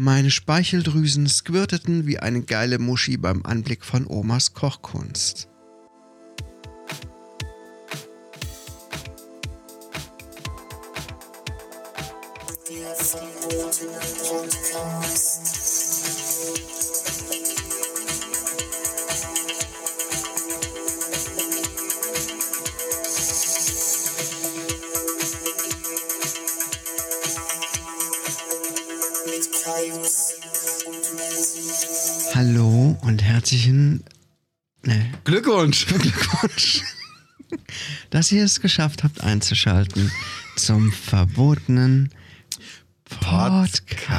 Meine Speicheldrüsen squirteten wie eine geile Muschi beim Anblick von Omas Kochkunst. Und herzlichen ne, Glückwunsch. Glückwunsch, dass ihr es geschafft habt einzuschalten zum verbotenen Podcast.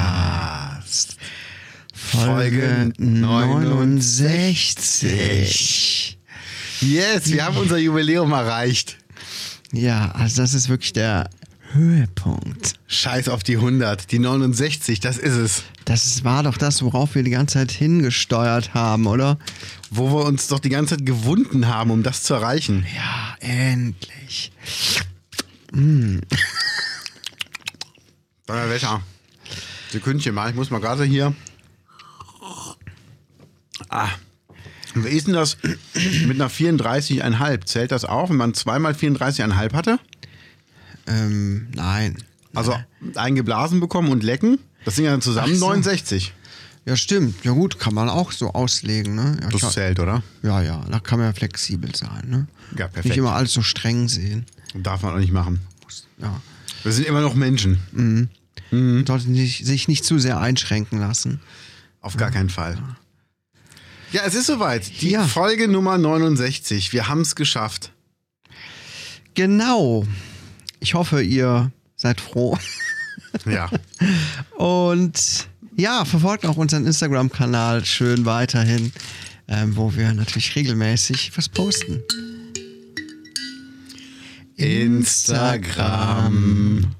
Folge Folge 69. Yes, wir haben unser Jubiläum erreicht. Ja, also das ist wirklich der Höhepunkt. Scheiß auf die 100, die 69, das ist es. Das war doch das, worauf wir die ganze Zeit hingesteuert haben, oder? Wo wir uns doch die ganze Zeit gewunden haben, um das zu erreichen. Ja, endlich. Donnerwetter. Sekündchen mal, ich muss mal gerade hier. Ah. Wie ist denn das mit einer 34,5? Zählt das auch, wenn man zweimal 34,5 hatte? Ähm, nein. Also eingeblasen bekommen und lecken? Das sind ja dann zusammen so. 69. Ja, stimmt. Ja gut, kann man auch so auslegen, ne? Ja, Das zählt, oder? ja, ja, da kann man ja flexibel sein, ne? Ja, perfekt. Nicht immer alles so streng sehen. Darf man auch nicht machen. Ja. Wir sind immer noch Menschen. Man sollte nicht, sich nicht zu sehr einschränken lassen. Auf gar keinen Fall. Ja, es ist soweit. Die Ja. Folge Nummer 69. Wir haben es geschafft. Genau. Ich hoffe, ihr seid froh. Ja. Und ja, verfolgt auch unseren Instagram-Kanal schön weiterhin, ähm, wo wir natürlich regelmäßig was posten. Instagram.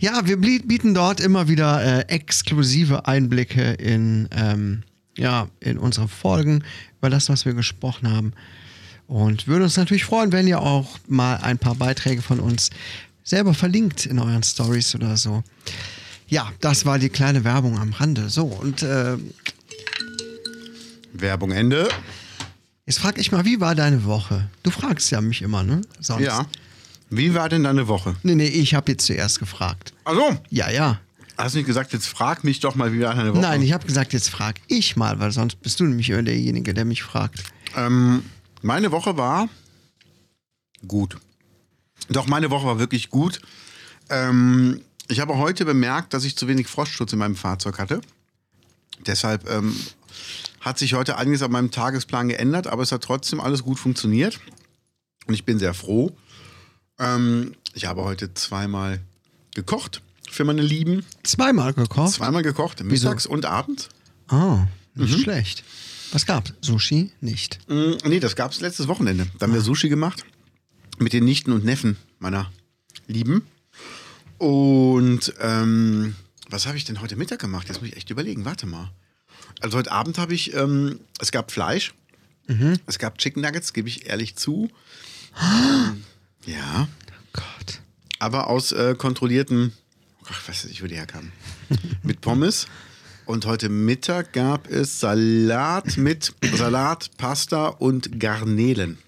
Ja, wir bieten dort immer wieder äh, exklusive Einblicke in, ähm, ja, in unsere Folgen, über das, was wir gesprochen haben. Und würde uns natürlich freuen, wenn ihr auch mal ein paar Beiträge von uns selber verlinkt in euren Stories oder so. Ja, das war die kleine Werbung am Rande. So, und äh, Werbung Ende. jetzt frag ich mal, wie war deine Woche? Du fragst ja mich immer, ne? Sonst. Ja. Wie war denn deine Woche? Nee, nee, ich habe jetzt zuerst gefragt. Also, Ja, ja. hast du nicht gesagt, jetzt frag mich doch mal, wie war deine Woche? Nein, ich habe gesagt, jetzt frag ich mal, weil sonst bist du nämlich immer derjenige, der mich fragt. Ähm, meine Woche war gut. Doch, meine Woche war wirklich gut. Ähm, ich habe heute bemerkt, dass ich zu wenig Frostschutz in meinem Fahrzeug hatte. Deshalb ähm, hat sich heute einiges an meinem Tagesplan geändert, aber es hat trotzdem alles gut funktioniert. Und ich bin sehr froh. Ähm, ich habe heute zweimal gekocht für meine Lieben. Zweimal gekocht? Zweimal gekocht, mittags und abends. Oh, nicht schlecht. Was gab's? Sushi? Nicht. Mm, Nee, das gab es letztes Wochenende. Da haben wir Sushi gemacht. Mit den Nichten und Neffen meiner Lieben. Und ähm, was habe ich denn heute Mittag gemacht? Jetzt muss ich echt überlegen. Warte mal. Also heute Abend habe ich, ähm, es gab Fleisch. Es gab Chicken Nuggets, gebe ich ehrlich zu. Ähm, ja, Gott. aber aus äh, kontrollierten, ach, was weiß ich, wo die herkamen. mit Pommes. Und heute Mittag gab es Salat mit Salat, Pasta und Garnelen.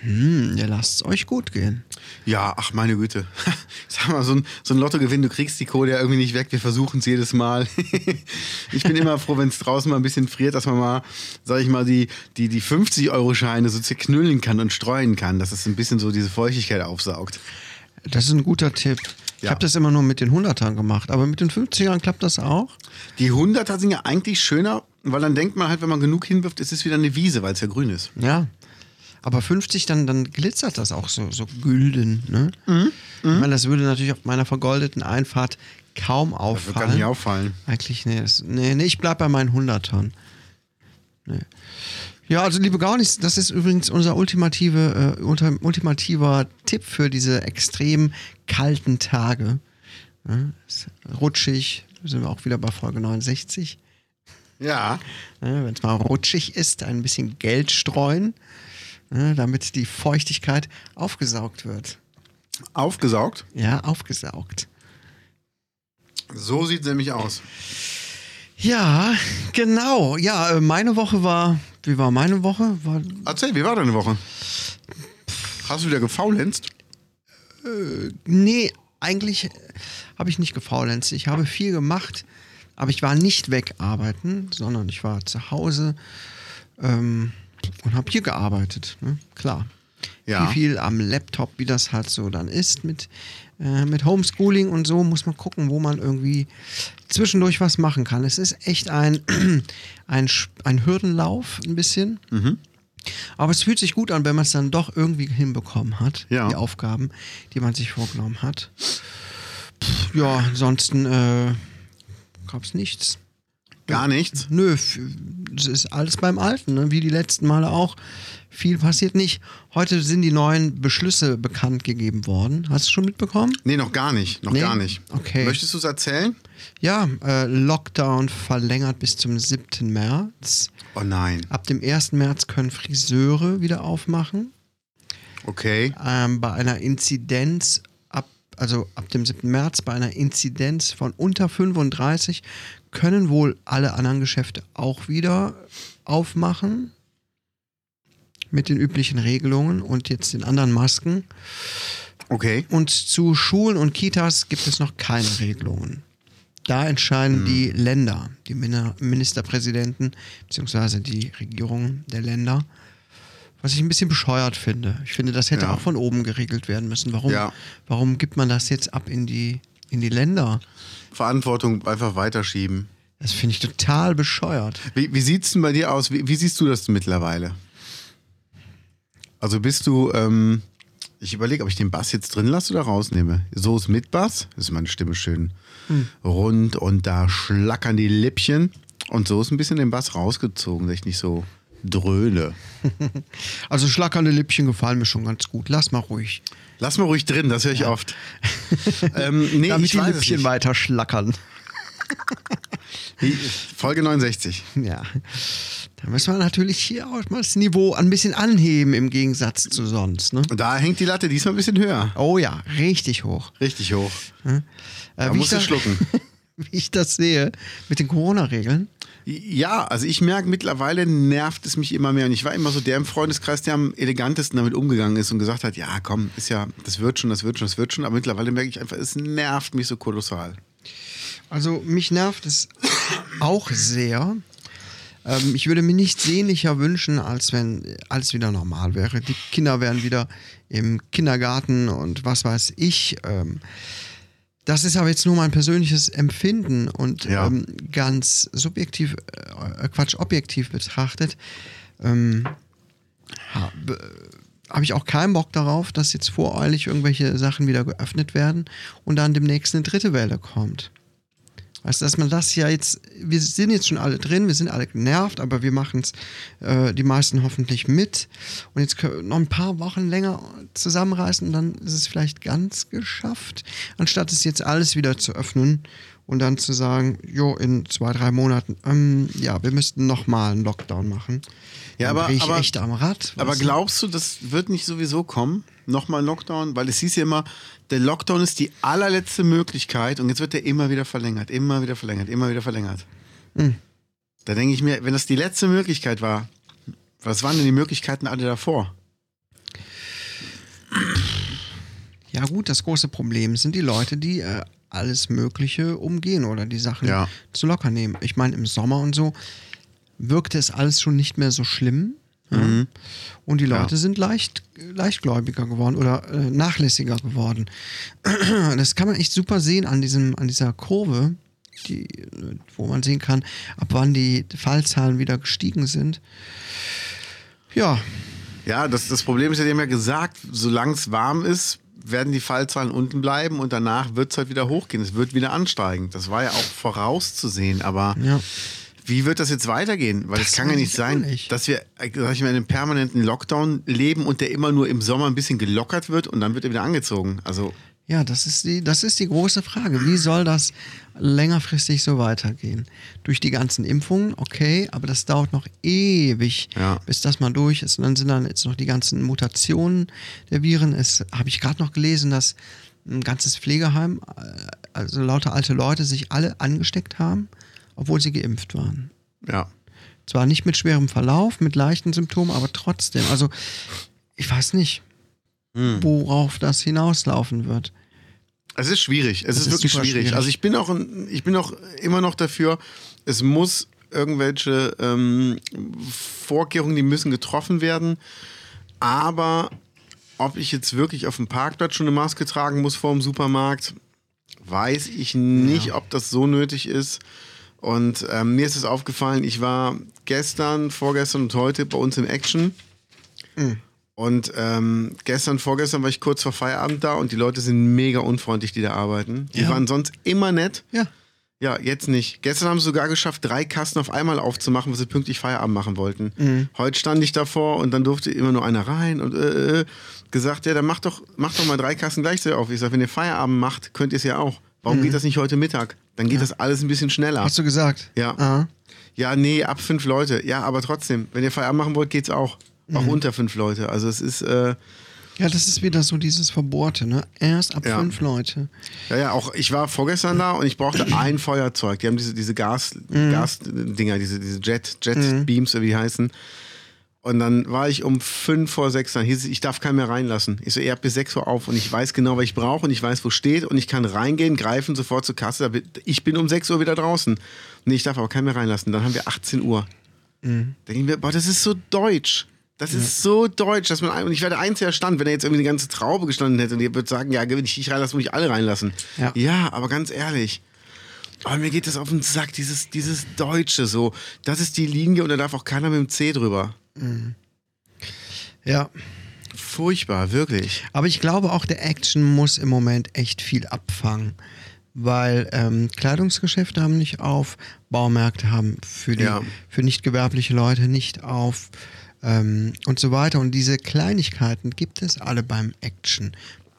Hm, ihr lasst es euch gut gehen. Ja, ach meine Güte. Sag mal, so ein, so ein Lottogewinn, du kriegst die Kohle ja irgendwie nicht weg. Wir versuchen es jedes Mal. ich bin immer froh, wenn es draußen mal ein bisschen friert, dass man mal, sag ich mal, die, die, die 50-Euro-Scheine so zerknüllen kann und streuen kann, dass es ein bisschen so diese Feuchtigkeit aufsaugt. Das ist ein guter Tipp. Ich Ja. habe das immer nur mit den 100ern gemacht, aber mit den 50ern klappt das auch? Die 100er sind ja eigentlich schöner, weil dann denkt man halt, wenn man genug hinwirft, es ist wieder eine Wiese, weil es ja grün ist. Ja. Aber 50, dann, dann glitzert das auch so, so gülden. Ne? Mhm. Ich meine, das würde natürlich auf meiner vergoldeten Einfahrt kaum Das wird auffallen. gar nicht auffallen. Eigentlich, nee, das, nee, nee, ich bleib bei meinen 100ern. Nee. Ja, also liebe Gaunis, das ist übrigens unser ultimative, äh, ultimativer Tipp für diese extrem kalten Tage. Ja, rutschig, sind wir auch wieder bei Folge 69. Ja. Ja, Wenn es mal rutschig ist, ein bisschen Geld streuen, ja, damit die Feuchtigkeit aufgesaugt wird. Aufgesaugt. Ja, aufgesaugt. So sieht es nämlich aus. Ja, genau. Ja, äh, meine Woche war. Wie war meine Woche? War, Erzähl, wie war deine Woche? Hast du wieder gefaulenzt? nee, eigentlich habe ich nicht gefaulenzt. Ich habe viel gemacht, aber ich war nicht wegarbeiten, sondern ich war zu Hause ähm, und habe hier gearbeitet. Ne? Klar. Ja. Viel, viel am Laptop, wie das halt so dann ist mit, äh, mit Homeschooling und so, muss man gucken, wo man irgendwie zwischendurch was machen kann. Es ist echt ein, ein, ein Hürdenlauf, ein bisschen. Aber es fühlt sich gut an, wenn man es dann doch irgendwie hinbekommen hat, Ja. die Aufgaben, die man sich vorgenommen hat. Pff, ja, ansonsten äh, gab es nichts. Gar nichts. Nö, es ist alles beim Alten, ne? wie die letzten Male auch. Viel passiert nicht. Heute sind die neuen Beschlüsse bekannt gegeben worden. Hast du schon mitbekommen? Nee, noch gar nicht. Noch Nee? gar nicht. Okay. Möchtest du es erzählen? Ja, äh, Lockdown verlängert bis zum 7. März. Oh nein. Ab dem 1. März können Friseure wieder aufmachen. Okay. ähm, bei einer Inzidenz ab, also ab dem 7. März, bei einer Inzidenz von unter 35 können wohl alle anderen Geschäfte auch wieder aufmachen mit den üblichen Regelungen und jetzt den anderen Masken. Okay. Und zu Schulen und Kitas gibt es noch keine Regelungen. Da entscheiden die Länder, die Min- Ministerpräsidenten beziehungsweise die Regierungen der Länder. Was ich ein bisschen bescheuert finde. Ich finde, das hätte Ja. auch von oben geregelt werden müssen. Warum, Ja. warum gibt man das jetzt ab in die, in die Länder? Verantwortung einfach weiterschieben. Das finde ich total bescheuert. Wie, wie sieht es denn bei dir aus? Wie, wie siehst du das mittlerweile? Also bist du, ähm, ich überlege, ob ich den Bass jetzt drin lasse oder rausnehme. So ist mit Bass, ist meine Stimme schön rund und da schlackern die Lippchen. Und so ist ein bisschen den Bass rausgezogen, dass ich nicht so dröhne. Also schlackernde Lippchen gefallen mir schon ganz gut. Lass mal ruhig. Lass mal ruhig drin, das höre ich oft. ähm, nee, Damit die Lippchen weiter schlackern. Folge 69. Ja. Da müssen wir natürlich hier auch mal das Niveau ein bisschen anheben im Gegensatz zu sonst. Ne? Und da hängt die Latte diesmal ein bisschen höher. Oh ja, richtig hoch. Richtig hoch. Äh, Da musst du schlucken. wie ich das sehe mit den Corona-Regeln. Ja, also ich merke, mittlerweile nervt es mich immer mehr. Und ich war immer so der im Freundeskreis, der am elegantesten damit umgegangen ist und gesagt hat, ja komm, ist ja, das wird schon, das wird schon, das wird schon. Aber mittlerweile merke ich einfach, es nervt mich so kolossal. Also mich nervt es auch sehr. Ähm, ich würde mir nichts sehnlicher wünschen, als wenn alles wieder normal wäre. Die Kinder wären wieder im Kindergarten und was weiß ich. Ähm, das ist aber jetzt nur mein persönliches Empfinden und Ja. ähm, ganz subjektiv, äh, Quatsch, objektiv betrachtet, ähm, habe hab ich auch keinen Bock darauf, dass jetzt voreilig irgendwelche Sachen wieder geöffnet werden und dann demnächst eine dritte Welle kommt. Weißt du, dass man das ja jetzt, wir sind jetzt schon alle drin, wir sind alle genervt, aber wir machen es, äh, die meisten hoffentlich mit. Und jetzt können wir noch ein paar Wochen länger zusammenreißen und dann ist es vielleicht ganz geschafft, anstatt es jetzt alles wieder zu öffnen und dann zu sagen, jo, in zwei, drei Monaten, ähm, ja, wir müssten nochmal einen Lockdown machen. Ja, aber- ich aber- echt am Rad. Aber glaubst du, das wird nicht sowieso kommen? Nochmal ein Lockdown? Weil es hieß ja immer, der Lockdown ist die allerletzte Möglichkeit und jetzt wird der immer wieder verlängert, immer wieder verlängert, immer wieder verlängert. Hm. Da denke ich mir, wenn das die letzte Möglichkeit war, was waren denn die Möglichkeiten alle davor? Ja, gut, das große Problem sind die Leute, die äh, alles Mögliche umgehen oder die Sachen Ja. zu locker nehmen. Ich meine, im Sommer und so wirkte es alles schon nicht mehr so schlimm. Ja? Und die Leute Ja. sind leicht, leichtgläubiger geworden oder äh, nachlässiger geworden. Das kann man echt super sehen an, diesem, an dieser Kurve, die, wo man sehen kann, ab wann die Fallzahlen wieder gestiegen sind. Ja, Ja, das, das Problem ist ja, die haben ja gesagt, solange es warm ist, werden die Fallzahlen unten bleiben und danach wird es halt wieder hochgehen. Es wird wieder ansteigen. Das war ja auch vorauszusehen, aber ja. Wie wird das jetzt weitergehen? Weil es kann ja nicht sein, nicht. dass wir, äh, sag ich mal, in einem permanenten Lockdown leben und der immer nur im Sommer ein bisschen gelockert wird und dann wird er wieder angezogen. Also, Ja, das ist, die, das ist die große Frage. Wie soll das längerfristig so weitergehen? Durch die ganzen Impfungen, okay, aber das dauert noch ewig, Ja. bis das mal durch ist. Und dann sind dann jetzt noch die ganzen Mutationen der Viren. Es habe ich gerade noch gelesen, dass ein ganzes Pflegeheim äh, also lauter alte Leute sich alle angesteckt haben, obwohl sie geimpft waren. Ja. Zwar nicht mit schwerem Verlauf, mit leichten Symptomen, aber trotzdem. Also, ich weiß nicht, Hm. worauf das hinauslaufen wird. Es ist schwierig. Es Es ist, ist wirklich schwierig. schwierig. Also ich bin auch, ich bin auch immer noch dafür, es muss irgendwelche ähm, Vorkehrungen, die müssen getroffen werden. Aber ob ich jetzt wirklich auf dem Parkplatz schon eine Maske tragen muss vor dem Supermarkt, weiß ich nicht, ob das so nötig ist. Und ähm, mir ist es aufgefallen, ich war gestern, vorgestern und heute bei uns im Action. Und ähm, gestern, vorgestern war ich kurz vor Feierabend da und die Leute sind mega unfreundlich, die da arbeiten. Die Ja. waren sonst immer nett. Ja. Ja, jetzt nicht. Gestern haben sie sogar geschafft, drei Kasten auf einmal aufzumachen, weil sie pünktlich Feierabend machen wollten. Mhm. Heute stand ich davor und dann durfte immer nur einer rein und äh, äh, gesagt, ja, dann macht doch, macht doch mal drei Kasten gleichzeitig auf. Ich sage, wenn ihr Feierabend macht, könnt ihr es ja auch. Warum geht das nicht heute Mittag? Dann geht das alles ein bisschen schneller. Mhm. Hast du gesagt? Ja. Ah. Ja, nee, ab fünf Leute. Ja, aber trotzdem, wenn ihr Feierabend machen wollt, geht's auch. Mhm. Auch unter fünf Leute. Also es ist, äh, Ja, das ist wieder so dieses Verbohrte, ne? Erst ab Ja. fünf Leute. ja, ja, auch ich war vorgestern da und ich brauchte ein Feuerzeug. Die haben diese, diese Gas, Mhm. Gas-Dinger, diese, diese Jet, Jet-Beams, wie die heißen. Und dann war ich um fünf vor sechs, dann hieß es, ich darf keinen mehr reinlassen. Ich so, ihr habt bis sechs Uhr auf und ich weiß genau, was ich brauche und ich weiß, wo steht und ich kann reingehen, greifen, sofort zur Kasse. Ich bin um sechs Uhr wieder draußen. Nee, ich darf aber keinen mehr reinlassen. Dann haben wir 18 Uhr. Mhm. Da denke ich mir, boah, das ist so deutsch. Das ist so deutsch, dass man, und ich wäre der Einzige, stand, wenn er jetzt irgendwie eine ganze Traube gestanden hätte und ihr würdet sagen, ja, wenn ich dich reinlasse, muss ich alle reinlassen. Ja. aber ganz ehrlich. Aber mir geht das auf den Sack, dieses, dieses Deutsche so. Das ist die Linie und da darf auch keiner mit dem C drüber. Ja. Furchtbar, wirklich. Aber ich glaube auch, der Action muss im Moment echt viel abfangen. Weil ähm, Kleidungsgeschäfte haben nicht auf, Baumärkte haben für, die, Ja. für nicht gewerbliche Leute nicht auf ähm, und so weiter. Und diese Kleinigkeiten gibt es alle beim Action.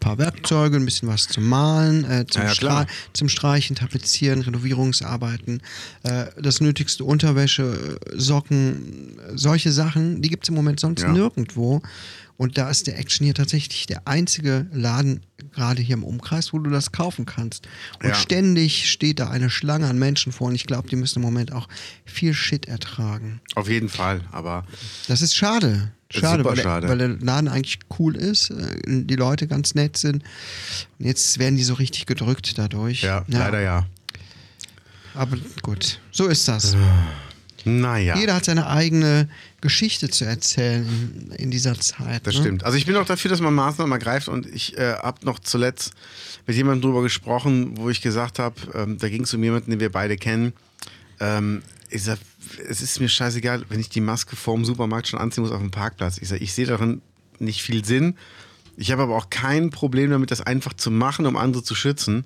Ein paar Werkzeuge, ein bisschen was zum Malen, äh, zum, Ja, ja. Stra zum Streichen, Tapezieren, Renovierungsarbeiten, äh, das nötigste Unterwäsche, Socken, solche Sachen, die gibt es im Moment sonst Ja. nirgendwo. Und da ist der Action hier tatsächlich der einzige Laden, gerade hier im Umkreis, wo du das kaufen kannst. Und ständig steht da eine Schlange an Menschen vor und ich glaube, die müssen im Moment auch viel Shit ertragen. Auf jeden Fall, aber Das ist schade. Schade, super weil, der, schade. weil der Laden eigentlich cool ist, äh, die Leute ganz nett sind. Und jetzt werden die so richtig gedrückt dadurch. ja, leider ja. Aber gut, so ist das. Naja. Jeder hat seine eigene Geschichte zu erzählen in, in dieser Zeit. Das ne? stimmt. Also ich bin auch dafür, dass man Maßnahmen ergreift und ich äh, habe noch zuletzt mit jemandem drüber gesprochen, wo ich gesagt habe, ähm, da ging es um jemanden, den wir beide kennen. Ähm, ich sag, es ist mir scheißegal, wenn ich die Maske vorm Supermarkt schon anziehen muss auf dem Parkplatz. Ich sag, ich sehe darin nicht viel Sinn. Ich habe aber auch kein Problem damit, das einfach zu machen, um andere zu schützen.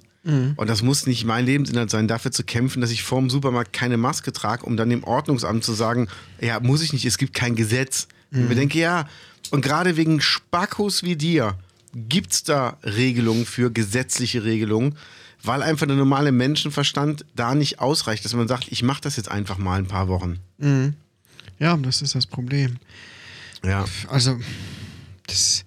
Und das muss nicht mein Lebensinhalt sein, dafür zu kämpfen, dass ich vorm Supermarkt keine Maske trage, um dann dem Ordnungsamt zu sagen, ja, muss ich nicht, es gibt kein Gesetz. Und ich denke, ja, und gerade wegen Spackos wie dir gibt es da Regelungen für gesetzliche Regelungen, weil einfach der normale Menschenverstand da nicht ausreicht, dass man sagt, ich mache das jetzt einfach mal ein paar Wochen. Ja, das ist das Problem. Ja. Also, das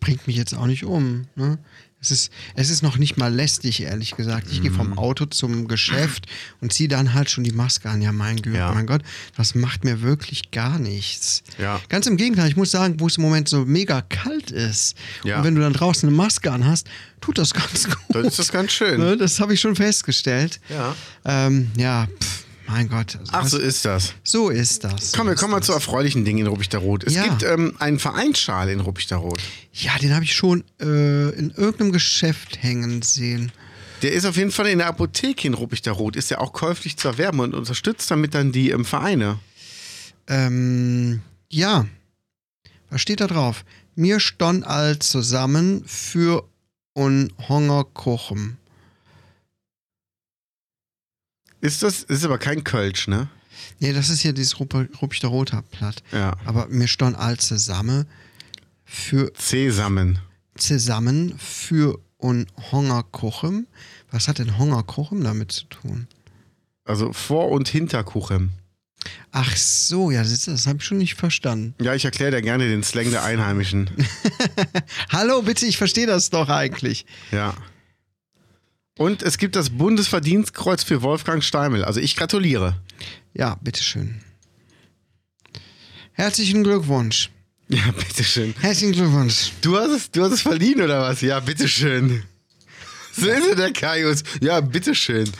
bringt mich jetzt auch nicht um. Ne? Es, ist, es ist noch nicht mal lästig, ehrlich gesagt. Ich gehe Mhm. vom Auto zum Geschäft und ziehe dann halt schon die Maske an. Ja, mein Gott, Ja. mein Gott, das macht mir wirklich gar nichts. Ja. Ganz im Gegenteil, ich muss sagen, wo es im Moment so mega kalt ist Ja. und wenn du dann draußen eine Maske an hast, tut das ganz gut. Dann ist das ganz schön. Ne, Das habe ich schon festgestellt. Ja. Ähm, ja, pf, mein Gott. Also Ach, was- so ist das. so ist das. Komm, so wir ist kommen mal zu erfreulichen Dingen in Ruppichterrot. Es Ja. gibt ähm, einen Vereinsschal in Ruppichterrot. Ja, den habe ich schon äh, in irgendeinem Geschäft hängen sehen. Der ist auf jeden Fall in der Apotheke in Ruppichterrot. Ist ja auch käuflich zu erwerben und unterstützt damit dann die ähm, Vereine. Ähm, ja. Was steht da drauf? Mir stond all zusammen für un Hungerkuchen. Ist das, ist aber kein Kölsch, ne? Nee, das ist hier dieses Ruppichter Roter Blatt. Ja. Aber mir stond all zusammen für Sesamen. zusammen für un Hungerkuchen. Was hat denn Hungerkuchen damit zu tun? Also Vor- und Hinterkuchen. Ach so, ja, das, das habe ich schon nicht verstanden. Ja, ich erkläre dir gerne den Slang der Einheimischen. Hallo, bitte, ich verstehe das doch eigentlich. Ja. Und es gibt das Bundesverdienstkreuz für Wolfgang Steimel. Also ich gratuliere. Ja, bitteschön. Herzlichen Glückwunsch. Ja, bitteschön. Herzlichen Glückwunsch. Du hast es, du hast es verliehen, oder was? Ja, bitteschön. So ist er, der Kaius. Ja, bitteschön.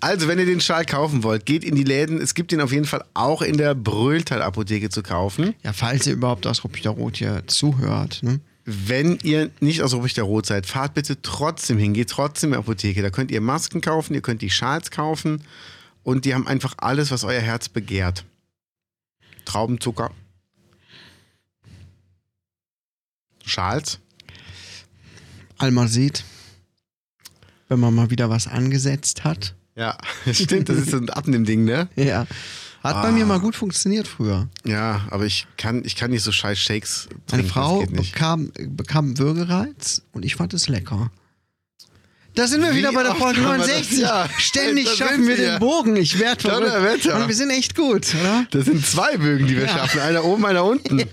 Also, wenn ihr den Schal kaufen wollt, geht in die Läden. Es gibt ihn auf jeden Fall auch in der Bröhltal-Apotheke zu kaufen. Ja, falls ihr überhaupt aus Ruppichterrot hier zuhört. Ne? Wenn ihr nicht aus Rot seid, fahrt bitte trotzdem hin, geht trotzdem in die Apotheke. Da könnt ihr Masken kaufen, ihr könnt die Schals kaufen und die haben einfach alles, was euer Herz begehrt. Traubenzucker. Schals. Almazet. Wenn man mal wieder was angesetzt hat. Ja, stimmt, das ist so ein Abnimm-Ding, ne? Ja. Hat bei Ah. mir mal gut funktioniert früher. Ja, aber ich kann, ich kann nicht so scheiß Shakes trinken. Meine Frau das bekam, bekam Würgereiz und ich fand es lecker. Da sind wir Wie wieder bei der Folge haben wir das? 69. Ja, Ständig da schaffen wir wir. den Bogen. Ich werde verrückt. Und wir sind echt gut, oder? Das sind zwei Bögen, die wir Ja. schaffen. Einer oben, einer unten.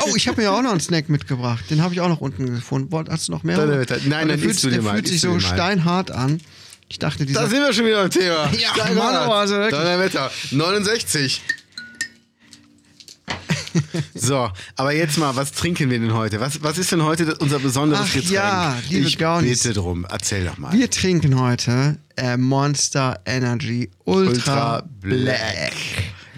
Oh, ich habe mir auch noch einen Snack mitgebracht. Den habe ich auch noch unten gefunden. Hast du noch mehr? Nein, Aber der fühlt, der fühlt sich so steinhart an. Ich dachte, dieser Da sind wir schon wieder am Thema. Ja, Steinhart. Mann, aber also wirklich. Donnerwetter. 69. so, aber jetzt mal, was trinken wir denn heute? Was, was ist denn heute unser besonderes Ach Getränk? ja, liebe ich Gaunis. bitte drum, erzähl doch mal. Wir trinken heute äh, Monster Energy Ultra, Ultra Black. Black.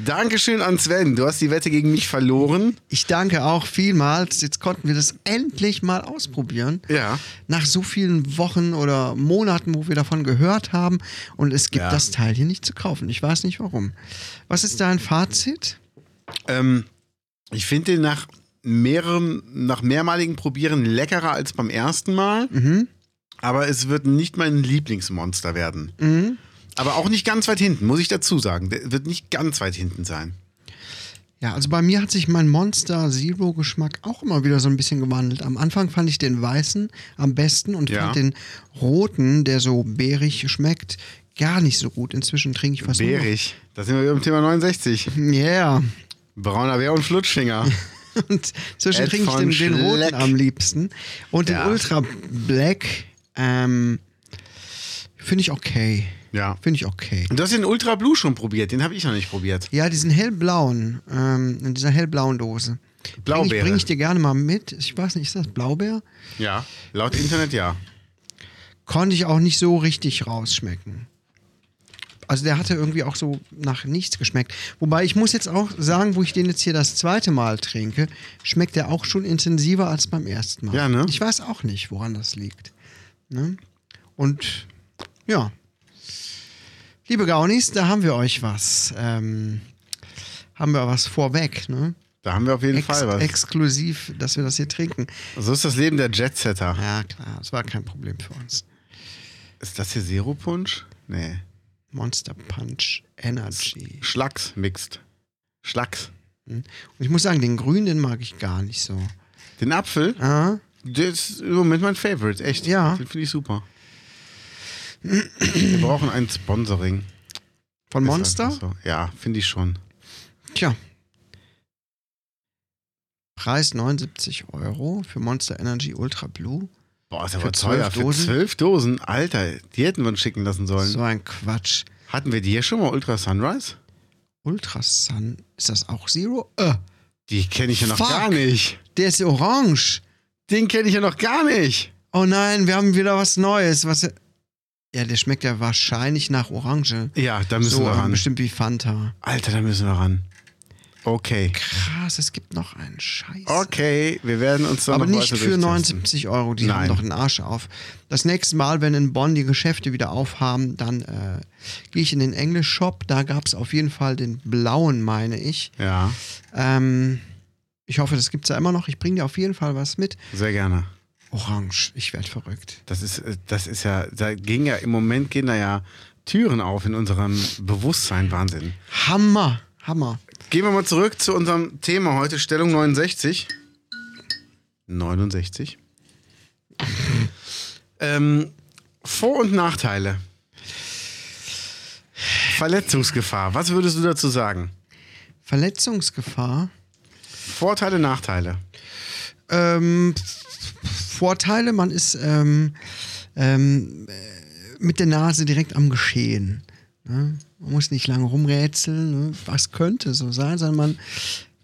Dankeschön an Sven. Du hast die Wette gegen mich verloren. Ich danke auch vielmals. Jetzt konnten wir das endlich mal ausprobieren. Ja. Nach so vielen Wochen oder Monaten, wo wir davon gehört haben. Und es gibt Ja. das Teil hier nicht zu kaufen. Ich weiß nicht warum. Was ist dein Fazit? Ähm, ich finde den nach mehreren, nach mehrmaligen Probieren leckerer als beim ersten Mal. Mhm. Aber es wird nicht mein Lieblingsmonster werden. Mhm. Aber auch nicht ganz weit hinten, muss ich dazu sagen. Der wird nicht ganz weit hinten sein. Ja, also bei mir hat sich mein Monster Zero Geschmack auch immer wieder so ein bisschen gewandelt. Am Anfang fand ich den weißen am besten und Ja. fand den roten, der so beerig schmeckt, gar nicht so gut. Inzwischen trinke ich fast Beerig. Da sind wir wieder beim Thema 69. nur. Ja. Brauner Bär und Flutschfinger. Und zwischen Ed trinke ich den, den roten am liebsten. Und Ja. den Ultra Black ähm, finde ich okay. Ja. Finde ich okay. Und du hast den Ultra Blue schon probiert. Den habe ich noch nicht probiert. Ja, diesen hellblauen, ähm, in dieser hellblauen Dose. Ich, Blaubeere. bring ich dir gerne mal mit. Ich weiß nicht, ist das Blaubeer? Ja. Laut Internet ja. Konnte ich auch nicht so richtig rausschmecken. Also der hatte irgendwie auch so nach nichts geschmeckt. Wobei ich muss jetzt auch sagen, wo ich den jetzt hier das zweite Mal trinke, schmeckt der auch schon intensiver als beim ersten Mal. Ja, ne? Ich weiß auch nicht, woran das liegt. Ne? Und ja. Liebe Gaunis, da haben wir euch was. Ähm, haben wir was vorweg, ne? Da haben wir auf jeden Ex Fall was. Exklusiv, dass wir das hier trinken. So ist das Leben der Jetsetter. Ja, klar, das war kein Problem für uns. Ist das hier Zero Punch? Nee. Monster Punch Energy. Schlacks mixed. Schlacks. Und ich muss sagen, den grünen, den mag ich gar nicht so. Den Apfel, Ah, der ist im Moment mein Favorite. Echt. Ja. Den finde ich super. Wir brauchen ein Sponsoring. von Ist Monster? So. Ja, finde ich schon. Tja. Preis 79 Euro für Monster Energy Ultra Blue. Boah, ist aber teuer. Für Dosen? zwölf Dosen? Alter, die hätten wir uns schicken lassen sollen. So ein Quatsch. Hatten wir die hier schon mal Ultra Sunrise? Ultra Sun, ist das auch Zero? Äh, Die kenne ich ja noch Fuck. gar nicht. der ist orange. Den kenne ich ja noch gar nicht. Oh nein, wir haben wieder was Neues. Was, ja, der schmeckt ja wahrscheinlich nach Orange. Ja, da müssen So wir ran. bestimmt wie Fanta. Alter, da müssen wir ran. Okay. Krass, es gibt noch einen Scheiß. Okay, wir werden uns dann Aber noch nicht für durchtesten. 79 Euro, die haben Nein. doch einen Arsch auf. Das nächste Mal, wenn in Bonn die Geschäfte wieder aufhaben, dann äh, gehe ich in den English-Shop. Da gab es auf jeden Fall den blauen, meine ich. Ja, Ähm, ich hoffe, das gibt es ja immer noch. Ich bringe dir auf jeden Fall was mit. sehr gerne. Orange, ich werde verrückt. Das ist, äh, das ist ja, da gehen ja im Moment gehen da ja Türen auf in unserem Bewusstsein. Wahnsinn. Hammer, Hammer. Gehen wir mal zurück zu unserem Thema heute, Stellung 69. 69. ähm, Vor- und Nachteile. Verletzungsgefahr. Was würdest du dazu sagen? Verletzungsgefahr. Vorteile, Nachteile. Ähm, Vorteile, man ist ähm, ähm, äh, mit der Nase direkt am Geschehen. Ne? Man muss nicht lange rumrätseln, ne? was könnte so sein, sondern man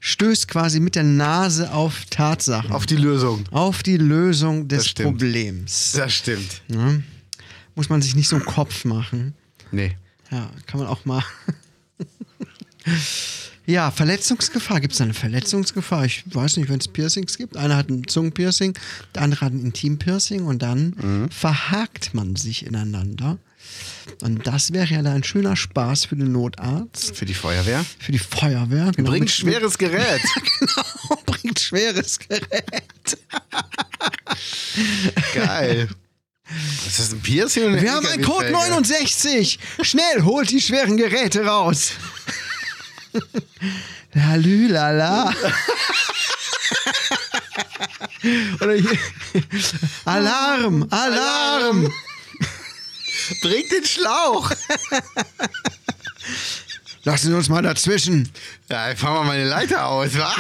stößt quasi mit der Nase auf Tatsachen. Auf die Lösung. auf die Lösung Das des stimmt. Problems. Das stimmt. Ne? Muss man sich nicht so einen Kopf machen. Nee. Ja, kann man auch mal. ja, Verletzungsgefahr. Gibt es eine Verletzungsgefahr? Ich weiß nicht, wenn es Piercings gibt. Einer hat ein Zungenpiercing, der andere hat ein Intimpiercing und dann verhakt man sich ineinander. Und das wäre ja dann ein schöner Spaß für den Notarzt, Für die Feuerwehr. für die Feuerwehr. Genau, Bringt schweres Gerät. genau, bringt schweres Gerät. Geil. Ist das ein Piercing oder Wir haben einen Code LKW-Felge? 69. Schnell, holt die schweren Geräte raus. Lalülala. Oder hier. Alarm, Alarm. Bringt den Schlauch. Lassen Sie uns mal dazwischen. Ja, ich fahr mal meine Leiter aus, wa?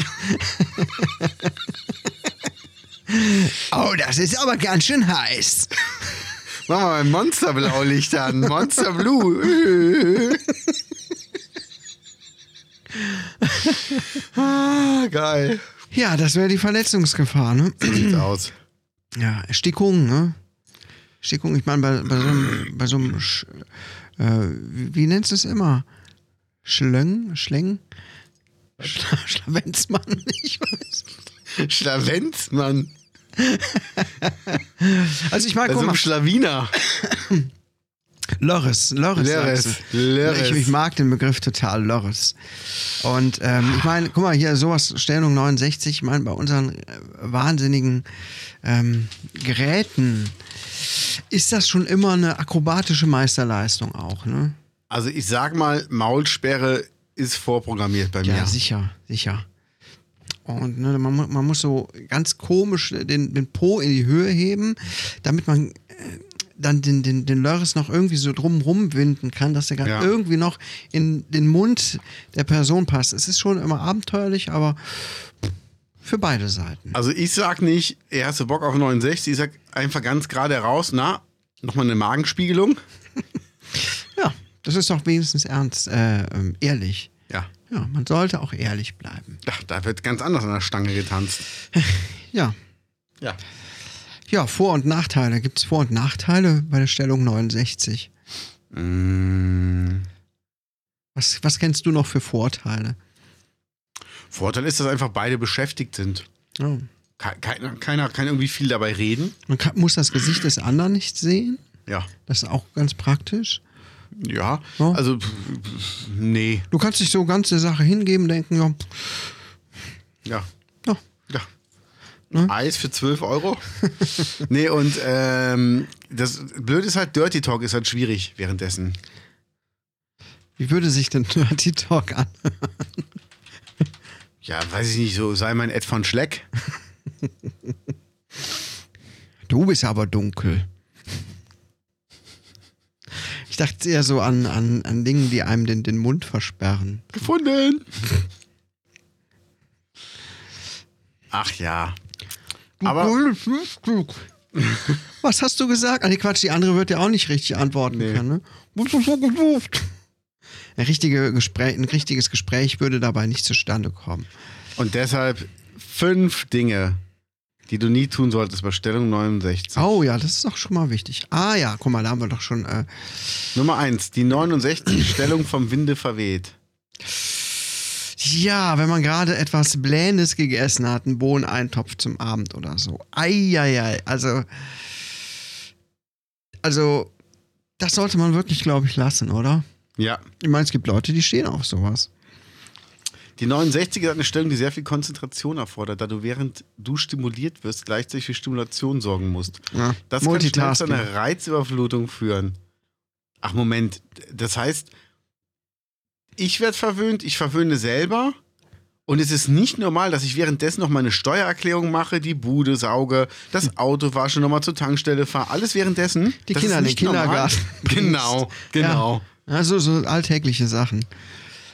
Oh, das ist aber ganz schön heiß. Mach mal mein Monsterblaulicht an. Monster Blue. ah, geil. Ja, das wäre die Verletzungsgefahr, ne? Sieht's aus. Ja, Erstickung, ne? Erstickung, ich meine, bei, bei so einem, bei so einem Sch, äh, wie, wie nennst du es immer? Schlöng? Schläng? Schla Schlawenzmann? Ich weiß. Schlavenz, Mann. Also ich so guck mal, Schlawiner. Lörres, Lörres. Lörres. Lörres. Ich, ich mag den Begriff total, Lörres. Und ähm, ich meine, guck mal, hier sowas, Stellung 69, ich meine, bei unseren äh, wahnsinnigen ähm, Geräten ist das schon immer eine akrobatische Meisterleistung auch, ne? Also ich sag mal, Maulsperre ist vorprogrammiert bei mir. Ja, sicher, sicher. Und ne, man, man muss so ganz komisch den, den Po in die Höhe heben, damit man äh, dann den, den, den Lörres noch irgendwie so drumrum winden kann, dass der gerade Ja. irgendwie noch in den Mund der Person passt. Es ist schon immer abenteuerlich, aber für beide Seiten. Also ich sag nicht, ey, hast du Bock auf 69? Ich sag einfach ganz gerade raus, na, nochmal eine Magenspiegelung. Ja, das ist doch wenigstens ernst, äh, ähm, ehrlich. Ja. Ja, man sollte auch ehrlich bleiben. Ach, da wird ganz anders an der Stange getanzt. Ja, Ja. Ja, Vor- und Nachteile. Gibt es Vor- und Nachteile bei der Stellung 69? Mm. Was, was kennst du noch für Vorteile? Vorteil ist, dass einfach beide beschäftigt sind. Oh. Ke- Keiner, keiner kann irgendwie viel dabei reden. Man kann, muss das Gesicht des anderen nicht sehen. Ja. Das ist auch ganz praktisch. Ja. Ja. Also, nee. Du kannst dich so ganz der Sache hingeben, denken, ja, Ja. Ne? Eis für 12 Euro. nee, und ähm, das Blöde ist halt, Dirty Talk ist halt schwierig währenddessen. wie würde sich denn Dirty Talk an? Ja, weiß ich nicht, so sei mein Ed von Schleck. Du bist aber dunkel. Ich dachte eher so an, an, an Dingen, die einem den, den Mund versperren. Gefunden. Ach ja. Aber Was hast du gesagt? Ah, nee, Quatsch, die andere wird ja auch nicht richtig antworten Nee. können. Ne? Ein, richtige Gespräch, ein richtiges Gespräch würde dabei nicht zustande kommen. und deshalb fünf Dinge, die du nie tun solltest bei Stellung 69. Oh ja, das ist doch schon mal wichtig. Ah ja, guck mal, da haben wir doch schon. Äh, Nummer eins, die 69 Stellung vom Winde verweht. Ja, wenn man gerade etwas Blähendes gegessen hat, einen Bohneneintopf zum Abend oder so. Eieiei, also. Also, das sollte man wirklich, glaube ich, lassen, oder? Ja. Ich meine, es gibt Leute, die stehen auf sowas. Die 69 hat eine Stellung, die sehr viel Konzentration erfordert, da du während du stimuliert wirst, gleichzeitig für Stimulation sorgen musst. Ja, Das kann schnell zu einer Reizüberflutung führen. Ach, Moment. Das heißt, ich werde verwöhnt, ich verwöhne selber. Und es ist nicht normal, dass ich währenddessen noch meine Steuererklärung mache, die Bude sauge, das Auto wasche, nochmal zur Tankstelle fahre. Alles währenddessen. Die Das Kinder in den. Kindergarten Genau, genau. Also so alltägliche Sachen.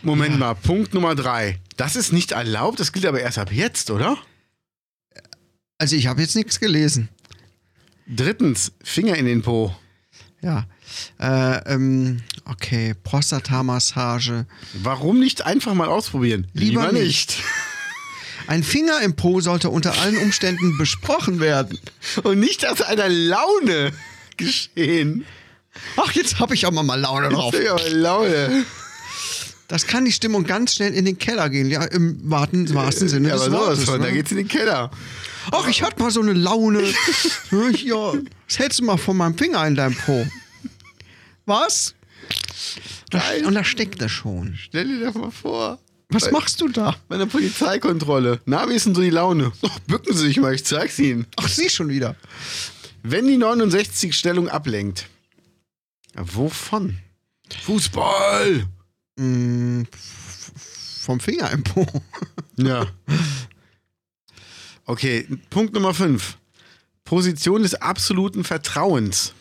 Moment mal, Punkt Nummer drei. Das ist nicht erlaubt, das gilt aber erst ab jetzt, oder? Also ich habe jetzt nichts gelesen. Drittens, Finger in den Po. Ja. Äh, ähm, okay, Prostatamassage. Warum nicht einfach mal ausprobieren? Lieber nicht. Ein Finger im Po sollte unter allen Umständen besprochen werden. Und nicht aus einer Laune geschehen. Ach, jetzt habe ich auch mal Laune drauf. Ja, aber Laune. Das kann die Stimmung ganz schnell in den Keller gehen, ja, im wahrsten, wahrsten Sinne ja, des aber sowas Wortes. von, da Ne? geht's in den Keller. Ach, ich hatte mal so eine Laune. ja, was hältst du mal von meinem Finger in deinem Po? Was? Da, und da steckt er schon. Stell dir das mal vor. Was Bei- machst du da? Bei einer Polizeikontrolle. Na, wie ist denn so die Laune? Doch, bücken Sie sich mal, ich zeig's Ihnen. Ach, sie schon wieder. Wenn die 69-Stellung ablenkt. Wovon? Fußball! Mm, vom Finger im Po. Ja. Okay, Punkt Nummer 5. Position des absoluten Vertrauens.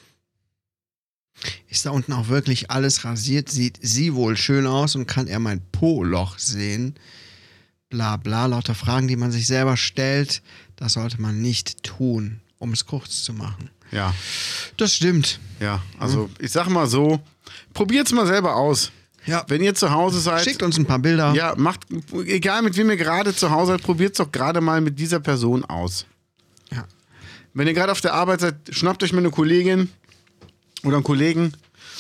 Ist da unten auch wirklich alles rasiert? Sieht sie wohl schön aus und kann er mein Po-Loch sehen? Bla bla, lauter Fragen, die man sich selber stellt. Das sollte man nicht tun, um es kurz zu machen. Ja, Das stimmt. ja. Also, ich sag mal so, probiert's mal selber aus. Ja. Wenn ihr zu Hause seid. Schickt uns ein paar Bilder. Ja, macht, egal mit wem ihr gerade zu Hause seid, probiert's doch gerade mal mit dieser Person aus. Ja. Wenn ihr gerade auf der Arbeit seid, schnappt euch mal eine Kollegin oder einen Kollegen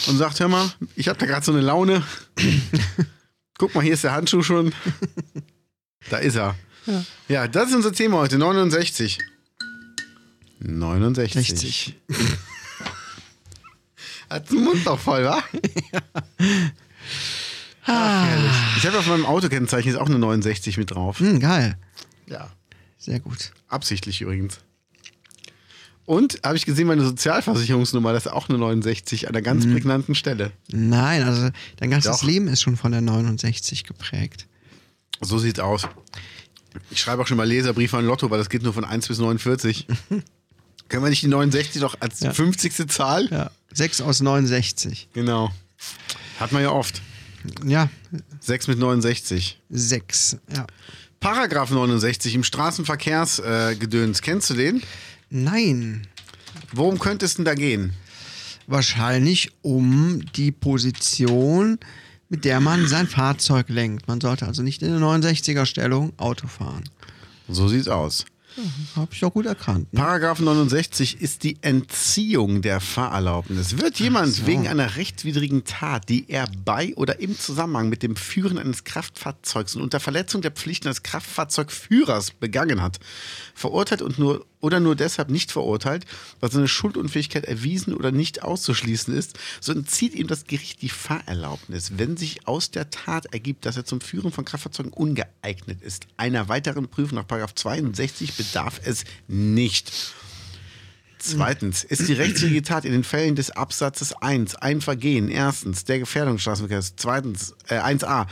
und sagt, hör mal, ich habe da gerade so eine Laune. Guck mal, hier ist der Handschuh schon. Da ist er. Ja. Ja, das ist unser Thema heute, 69. 69. 60. Hat den Mund noch voll, wa? Ach, herrlich. Ich habe auf meinem Autokennzeichen jetzt auch eine 69 mit drauf. Hm, geil. Ja. Sehr gut. Absichtlich übrigens. Und habe ich gesehen, meine Sozialversicherungsnummer, das ist auch eine 69 an einer ganz prägnanten Stelle. Nein, also dein ganzes Doch. Leben ist schon von der 69 geprägt. So sieht's aus. Ich schreibe auch schon mal Leserbriefe an Lotto, weil das geht nur von 1 bis 49. Können wir nicht die 69 doch als Ja. 50. Zahl? Ja. 6 aus 69. Genau. Hat man ja oft. Ja, 6 mit 69. 6. Ja. Paragraph 69 im Straßenverkehrsgedöns. Äh. Kennst du den? Nein. Worum könnte es denn da gehen? Wahrscheinlich um die Position, mit der man sein Fahrzeug lenkt. Man sollte also nicht in der 69er Stellung Auto fahren. So sieht's aus. Habe ich doch gut erkannt. Ne? Paragraph 69 ist die Entziehung der Fahrerlaubnis. Wird jemand so. wegen einer rechtswidrigen Tat, die er bei oder im Zusammenhang mit dem Führen eines Kraftfahrzeugs und unter Verletzung der Pflichten des Kraftfahrzeugführers begangen hat, verurteilt und nur oder nur deshalb nicht verurteilt, weil seine Schuldunfähigkeit erwiesen oder nicht auszuschließen ist, so entzieht ihm das Gericht die Fahrerlaubnis, wenn sich aus der Tat ergibt, dass er zum Führen von Kraftfahrzeugen ungeeignet ist. Einer weiteren Prüfung nach Paragraph 62 bedarf es nicht. Zweitens, ist die rechtswidrige Tat in den Fällen des Absatzes 1 ein Vergehen, erstens, der Gefährdung des Straßenverkehrs, zweitens, äh, 1a,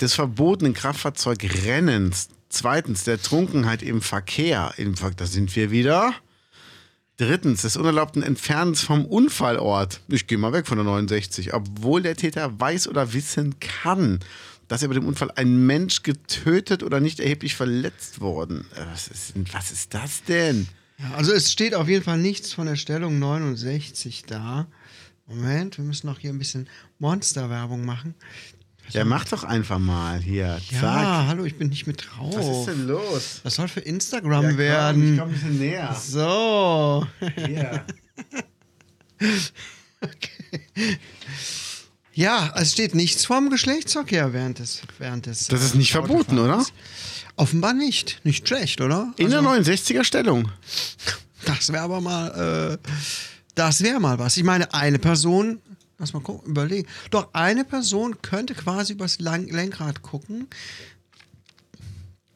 des verbotenen Kraftfahrzeugrennens, zweitens, der Trunkenheit im Verkehr, im Ver da sind wir wieder, drittens, des unerlaubten Entfernens vom Unfallort, ich gehe mal weg von der 69, obwohl der Täter weiß oder wissen kann, dass er bei dem Unfall ein Mensch getötet oder nicht erheblich verletzt worden. Äh, Was ist, was ist das denn? Ja, also es steht auf jeden Fall nichts von der Stellung 69 da. Moment, wir müssen noch hier ein bisschen Monsterwerbung machen. Ja, mach doch einfach mal hier. Ja, Zack. hallo, ich bin nicht mit drauf. Was ist denn los? Das soll für Instagram Ja, komm, werden. Ich komm ein bisschen näher. So. Hier. Ja, es steht nichts vom Geschlechtsverkehr während des. Während des Das ist äh, nicht verboten, Autofahrens. Offenbar nicht. Nicht schlecht, oder? In der Also, 69er Stellung. das wäre aber mal. Äh, das wäre mal was. Ich meine, eine Person. Lass mal gucken, überlegen. Doch eine Person könnte quasi übers Lang Lenkrad gucken.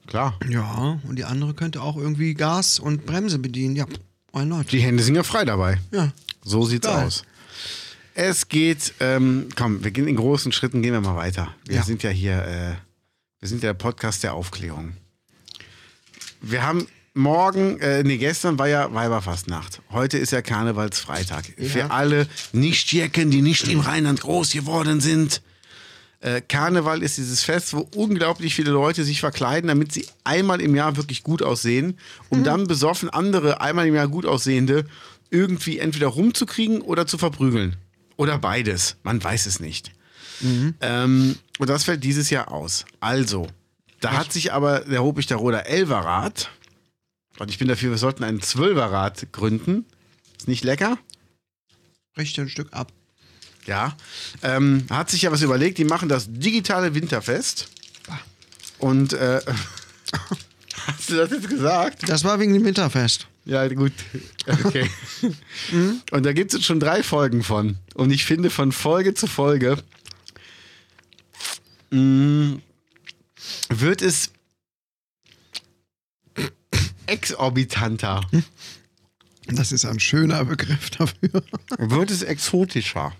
Klar. Ja, und die andere könnte auch irgendwie Gas und Bremse bedienen. Ja, why not? Die Hände sind ja frei dabei. Ja. So sieht's Geil. aus. Es geht, ähm, komm, wir gehen in großen Schritten, gehen wir mal weiter. Wir Ja. sind ja hier, äh, wir sind ja der Podcast der Aufklärung. Wir haben morgen, äh, nee, gestern war ja Weiberfastnacht. Heute ist ja Karnevalsfreitag. Für alle Nichtjecken, die nicht im Rheinland groß geworden sind. Äh, Karneval ist dieses Fest, wo unglaublich viele Leute sich verkleiden, damit sie einmal im Jahr wirklich gut aussehen, um dann besoffen andere einmal im Jahr gut aussehende irgendwie entweder rumzukriegen oder zu verprügeln. Oder beides. Man weiß es nicht. Ähm, und das fällt dieses Jahr aus. Also, da hat sich aber der Ruppig Roder Elverrad, und ich bin dafür, wir sollten einen Zwölferrad gründen. Ist nicht lecker? Richte ein Stück ab. Ja. Ähm, hat sich ja was überlegt, die machen das digitale Winterfest. Und äh, hast du das jetzt gesagt? Das war wegen dem Winterfest. Ja, gut. Okay. Und da gibt es jetzt schon drei Folgen von. Und ich finde, von Folge zu Folge mh, wird es exorbitanter. Das ist ein schöner Begriff dafür. Wird es exotischer.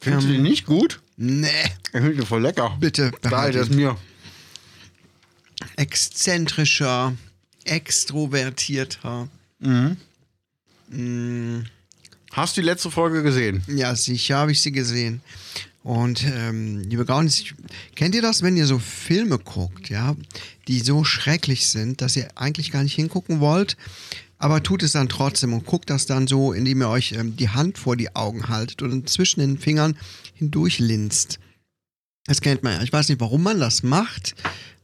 Findest Ähm. du den nicht gut? Nee, Ich finde den voll lecker. bitte. Geil, behalte das ihn. mir. Exzentrischer, extrovertierter. Hast du die letzte Folge gesehen? Ja, sicher habe ich sie gesehen. Und ähm, liebe Gaunis, kennt ihr das, wenn ihr so Filme guckt, ja, die so schrecklich sind, dass ihr eigentlich gar nicht hingucken wollt, aber tut es dann trotzdem und guckt das dann so, indem ihr euch ähm, die Hand vor die Augen haltet und zwischen den Fingern hindurch linst. Das kennt man ja. Ich weiß nicht, warum man das macht,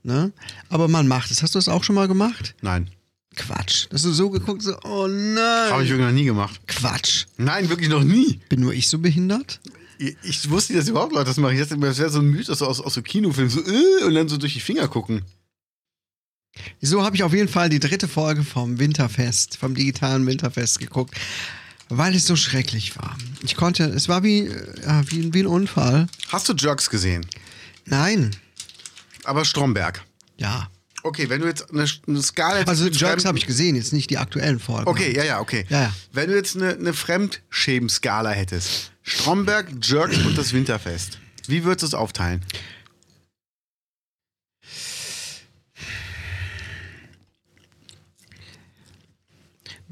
ne? aber man macht es. Hast du das auch schon mal gemacht? Nein. Quatsch. Dass du so geguckt, so, oh nein. Habe ich wirklich noch nie gemacht. Quatsch. Nein, wirklich noch nie. Bin nur ich so behindert? Ich, ich wusste nicht, dass überhaupt Leute das machen. Ich dachte, das wäre so ein Mythos so aus, aus so Kinofilmen. So, äh, und dann so durch die Finger gucken. So habe ich auf jeden Fall die dritte Folge vom Winterfest, vom digitalen Winterfest geguckt, weil es so schrecklich war. Ich konnte, es war wie, äh, wie, wie ein Unfall. Hast du Jerks gesehen? Nein, Aber Stromberg. ja. Okay, wenn du jetzt eine, eine Skala hättest Also Jerks habe ich gesehen, jetzt nicht die aktuellen Folgen. Okay, ja, ja, okay. Ja, ja. Wenn du jetzt eine, eine Fremdschämen-Skala hättest, Stromberg, Jerks und das Winterfest, wie würdest du es aufteilen?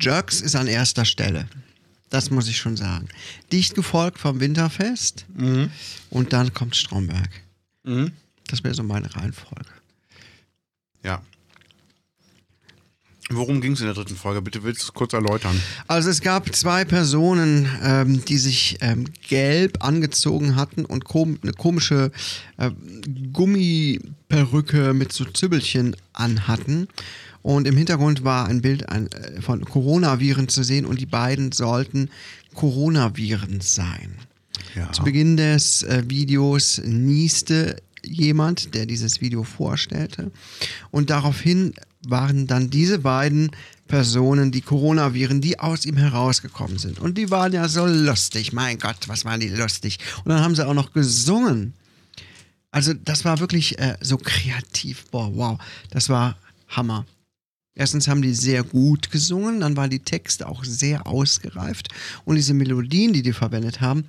Jerks ist an erster Stelle. Das muss ich schon sagen. Dicht gefolgt vom Winterfest und dann kommt Stromberg. Mhm. Das wäre so meine Reihenfolge. Ja. Worum ging es in der dritten Folge? Bitte willst du es kurz erläutern? Also es gab zwei Personen, ähm, die sich ähm, gelb angezogen hatten und kom eine komische äh, Gummiperücke mit so Zübbelchen anhatten. Und im Hintergrund war ein Bild ein, äh, von Coronaviren zu sehen und die beiden sollten Coronaviren sein. Ja. Zu Beginn des äh, Videos nieste jemand, der dieses Video vorstellte. Und daraufhin waren dann diese beiden Personen die Coronaviren, die aus ihm herausgekommen sind. Und die waren ja so lustig. Mein Gott, was waren die lustig. Und dann haben sie auch noch gesungen. Also das war wirklich äh, so kreativ. Boah, wow. Das war Hammer. Erstens haben die sehr gut gesungen, dann waren die Texte auch sehr ausgereift und diese Melodien, die die verwendet haben,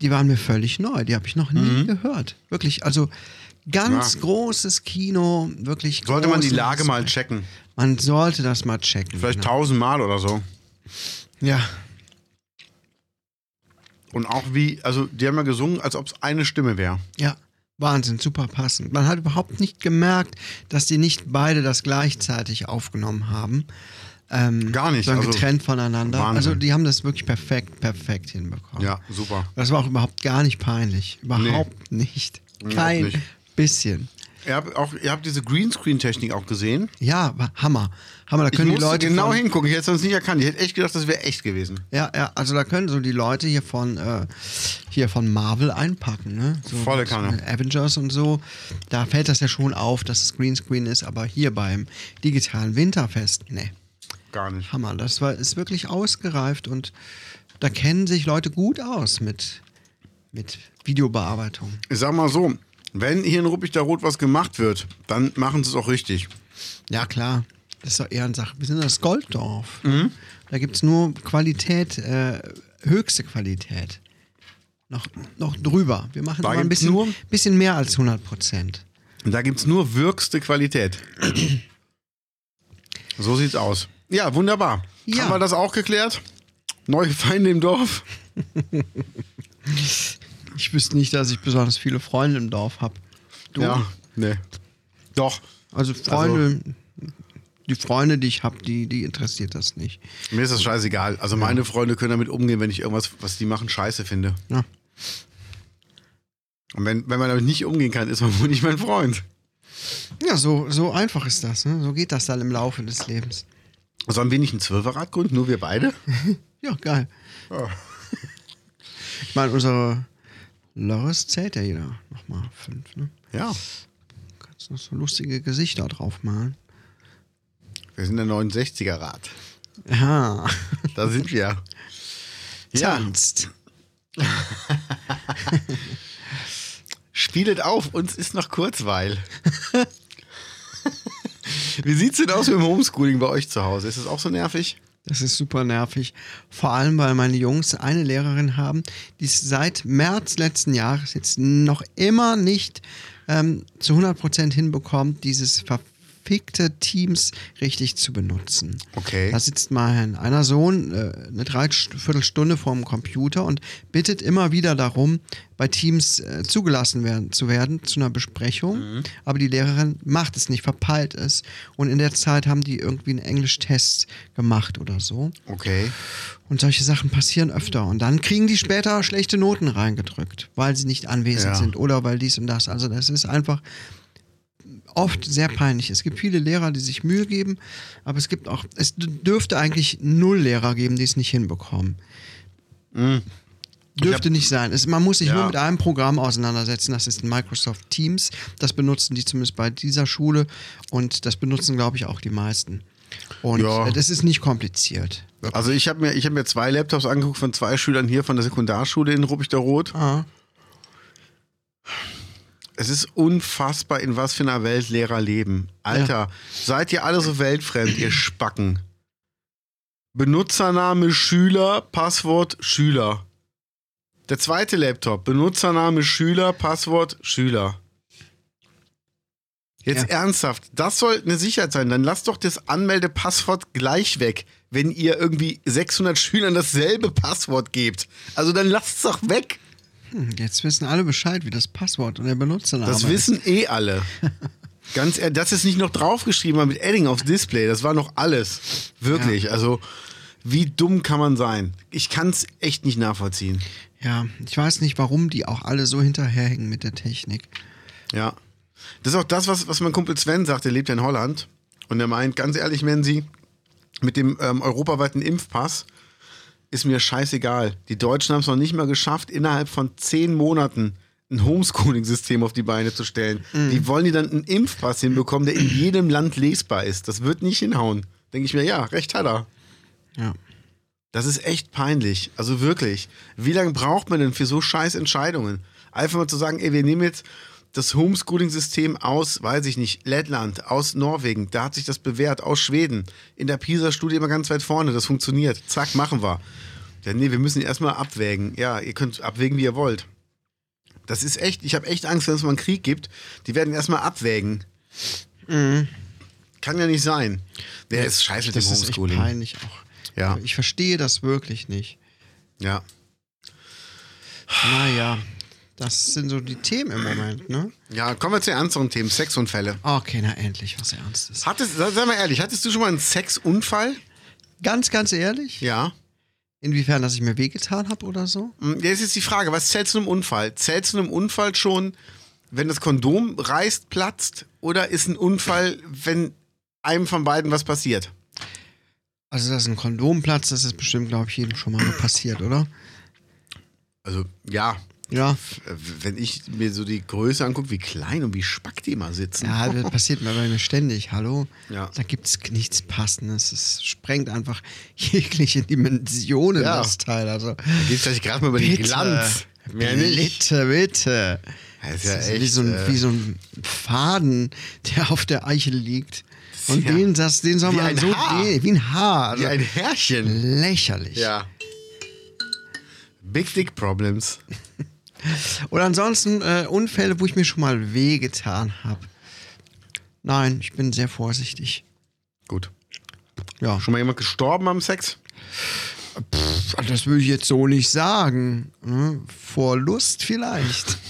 die waren mir völlig neu. Die habe ich noch nie gehört. Wirklich, also ganz Ja. großes Kino, wirklich. Sollte man die Lage mal checken. Man sollte das mal checken. Vielleicht genau. tausendmal oder so. Ja, Und auch wie, also die haben ja gesungen, als ob es eine Stimme wäre. ja. Wahnsinn, super passend. Man hat überhaupt nicht gemerkt, dass die nicht beide das gleichzeitig aufgenommen haben. Ähm, Gar nicht, Sondern also getrennt voneinander. Wahnsinn. Also die haben das wirklich perfekt, perfekt hinbekommen. Ja, super. Das war auch überhaupt gar nicht peinlich. Überhaupt nicht. Überhaupt Kein nicht. bisschen. Ihr habt, auch, ihr habt diese Greenscreen-Technik auch gesehen. Ja, Hammer. Hammer, da Ich können die musste Leute. genau von, hingucken. Ich hätte es sonst nicht erkannt. Ich hätte echt gedacht, das wäre echt gewesen. Ja, ja, also da können so die Leute hier von, äh, hier von Marvel einpacken, ne? So, Volle Kanne. so Avengers und so. Da fällt das ja schon auf, dass es Greenscreen ist, aber hier beim digitalen Winterfest, ne, Gar nicht. Hammer. Das war, ist wirklich ausgereift und da kennen sich Leute gut aus mit, mit Videobearbeitung. Ich sag mal so, wenn hier in Ruppig der Rot was gemacht wird, dann machen sie es auch richtig. Ja, klar. Das ist doch Ehrensache. Wir sind das Golddorf. Mhm. Da gibt es nur Qualität, äh, höchste Qualität. Noch, noch drüber. Wir machen Da immer ein bisschen, nur- bisschen mehr als 100 Prozent. Da gibt es nur wirkste Qualität. so sieht's aus. Ja, wunderbar. Ja. Haben wir das auch geklärt? Neue Feinde im Dorf? Ich wüsste nicht, dass ich besonders viele Freunde im Dorf habe. Du? Ja, nee. Doch. Also Freunde, die Freunde, die ich habe, die, die interessiert das nicht. Mir ist das scheißegal. Also meine Freunde können damit umgehen, wenn ich irgendwas, was die machen, scheiße finde. Ja. Und wenn, wenn man damit nicht umgehen kann, ist man wohl nicht mein Freund. Ja, so, so einfach ist das. Ne? So geht das dann im Laufe des Lebens. Sollen wir nicht ein Zwölferrad gründen, nur wir beide? Ja, geil. Ja. Ich meine, unsere Loris zählt ja jeder nochmal fünf, ne? Ja. Kannst noch so lustige Gesichter drauf malen. Wir sind der 69er Rad. Ja, Da sind wir. Ja, tanzt. spielet auf, uns ist noch Kurzweil. Wie sieht's denn aus mit dem Homeschooling bei euch zu Hause? Ist das auch so nervig? Das ist super nervig. Vor allem, weil meine Jungs eine Lehrerin haben, die es seit März letzten Jahres jetzt noch immer nicht ähm, zu 100% hinbekommt, dieses verfickte Teams richtig zu benutzen. Okay. Da sitzt mal einer Sohn äh, eine Dreiviertelstunde vorm Computer und bittet immer wieder darum, bei Teams äh, zugelassen werden, zu werden zu einer Besprechung. Aber die Lehrerin macht es nicht, verpeilt es. Und in der Zeit haben die irgendwie einen Englisch-Test gemacht oder so. Okay. Und solche Sachen passieren öfter. Und dann kriegen die später schlechte Noten reingedrückt, weil sie nicht anwesend Ja. sind oder weil dies und das. Also das ist einfach oft sehr peinlich. Es gibt viele Lehrer, die sich Mühe geben, aber es gibt auch, es dürfte eigentlich null Lehrer geben, die es nicht hinbekommen. Dürfte nicht sein. Es, man muss sich Ja. nur mit einem Programm auseinandersetzen. Das ist Microsoft Teams. Das benutzen die zumindest bei dieser Schule und das benutzen, glaube ich, auch die meisten. Und Ja. äh, das ist nicht kompliziert. Also ich habe mir, ich hab mir zwei Laptops angeguckt von zwei Schülern hier von der Sekundarschule in Ruppichterroth. Ah. Es ist unfassbar, in was für einer Welt Lehrer leben. Alter, seid ihr alle so weltfremd, ihr Spacken. Benutzername Schüler, Passwort Schüler. Der zweite Laptop, Benutzername Schüler, Passwort Schüler. Jetzt Ja. ernsthaft, das soll eine Sicherheit sein. Dann lasst doch das Anmeldepasswort gleich weg, wenn ihr irgendwie 600 Schülern dasselbe Passwort gebt. Also dann lasst es doch weg. Hm, Jetzt wissen alle Bescheid, wie das Passwort und der Benutzername Das ist. wissen eh alle. Ganz ehrlich, das ist nicht noch draufgeschrieben war mit Edding aufs Display. Das war noch alles. Wirklich. Also, wie dumm kann man sein? Ich kann es echt nicht nachvollziehen. Ja, ich weiß nicht, warum die auch alle so hinterherhängen mit der Technik. Ja. Das ist auch das, was, was mein Kumpel Sven sagt. Der lebt ja in Holland. Und er meint, ganz ehrlich, wenn sie mit dem ähm, europaweiten Impfpass ist mir scheißegal. Die Deutschen haben es noch nicht mal geschafft, innerhalb von zehn Monaten ein Homeschooling-System auf die Beine zu stellen. Wie wollen die dann einen Impfpass hinbekommen, der in jedem Land lesbar ist? Das wird nicht hinhauen. Denke ich mir, ja, recht hat er. Ja. Das ist echt peinlich. Also wirklich. Wie lange braucht man denn für so scheiß Entscheidungen? Einfach mal zu sagen, ey, wir nehmen jetzt das Homeschooling-System aus, weiß ich nicht, Lettland, aus Norwegen, da hat sich das bewährt, aus Schweden. In der PISA-Studie immer ganz weit vorne, das funktioniert. Zack, machen wir. Ja, nee, wir müssen erstmal abwägen. Ja, ihr könnt abwägen, wie ihr wollt. Das ist echt, ich habe echt Angst, wenn es mal einen Krieg gibt. Die werden erstmal abwägen. Kann ja nicht sein. Der ist scheiße mit dem Das ist echt Homeschooling. peinlich auch. Ja. Ich verstehe das wirklich nicht. Ja. Naja, das sind so die Themen im Moment, ne? Ja, kommen wir zu ernsteren Themen. Sexunfälle. Okay, na endlich was Ernstes. Hattest, sag mal ehrlich, hattest du schon mal einen Sexunfall? Ganz, ganz ehrlich? Ja. Inwiefern, dass ich mir wehgetan habe oder so? Hm, Jetzt ist die Frage, was zählt zu einem Unfall? Zählt zu einem Unfall schon, wenn das Kondom reißt, platzt? Oder ist ein Unfall, wenn einem von beiden was passiert? Also, dass ein Kondom platzt, das ist bestimmt, glaube ich, jedem schon mal passiert, oder? Also, ja. Ja. Wenn ich mir so die Größe angucke, wie klein und wie spack die immer sitzen. Ja, das passiert mir bei mir ständig. Hallo? Ja. Da gibt es nichts Passendes. Es sprengt einfach jegliche Dimensionen, Ja. das Teil. Also, Da geht es gerade mal über den bitte, Glanz. Mehr nicht. bitte, bitte. Das ist ja Das ist echt, wie, so ein, äh, wie so ein Faden, der auf der Eichel liegt. Und ja den, das, den soll man so Haar. wie ein Haar. Also Wie ein Härchen. lächerlich. Ja. Big Dick Problems. Oder ansonsten äh, Unfälle, wo ich mir schon mal wehgetan habe. Nein, ich bin sehr vorsichtig. Gut. Ja, Schon mal jemand gestorben am Sex? das würde ich jetzt so nicht sagen. Ne? Vor Lust vielleicht.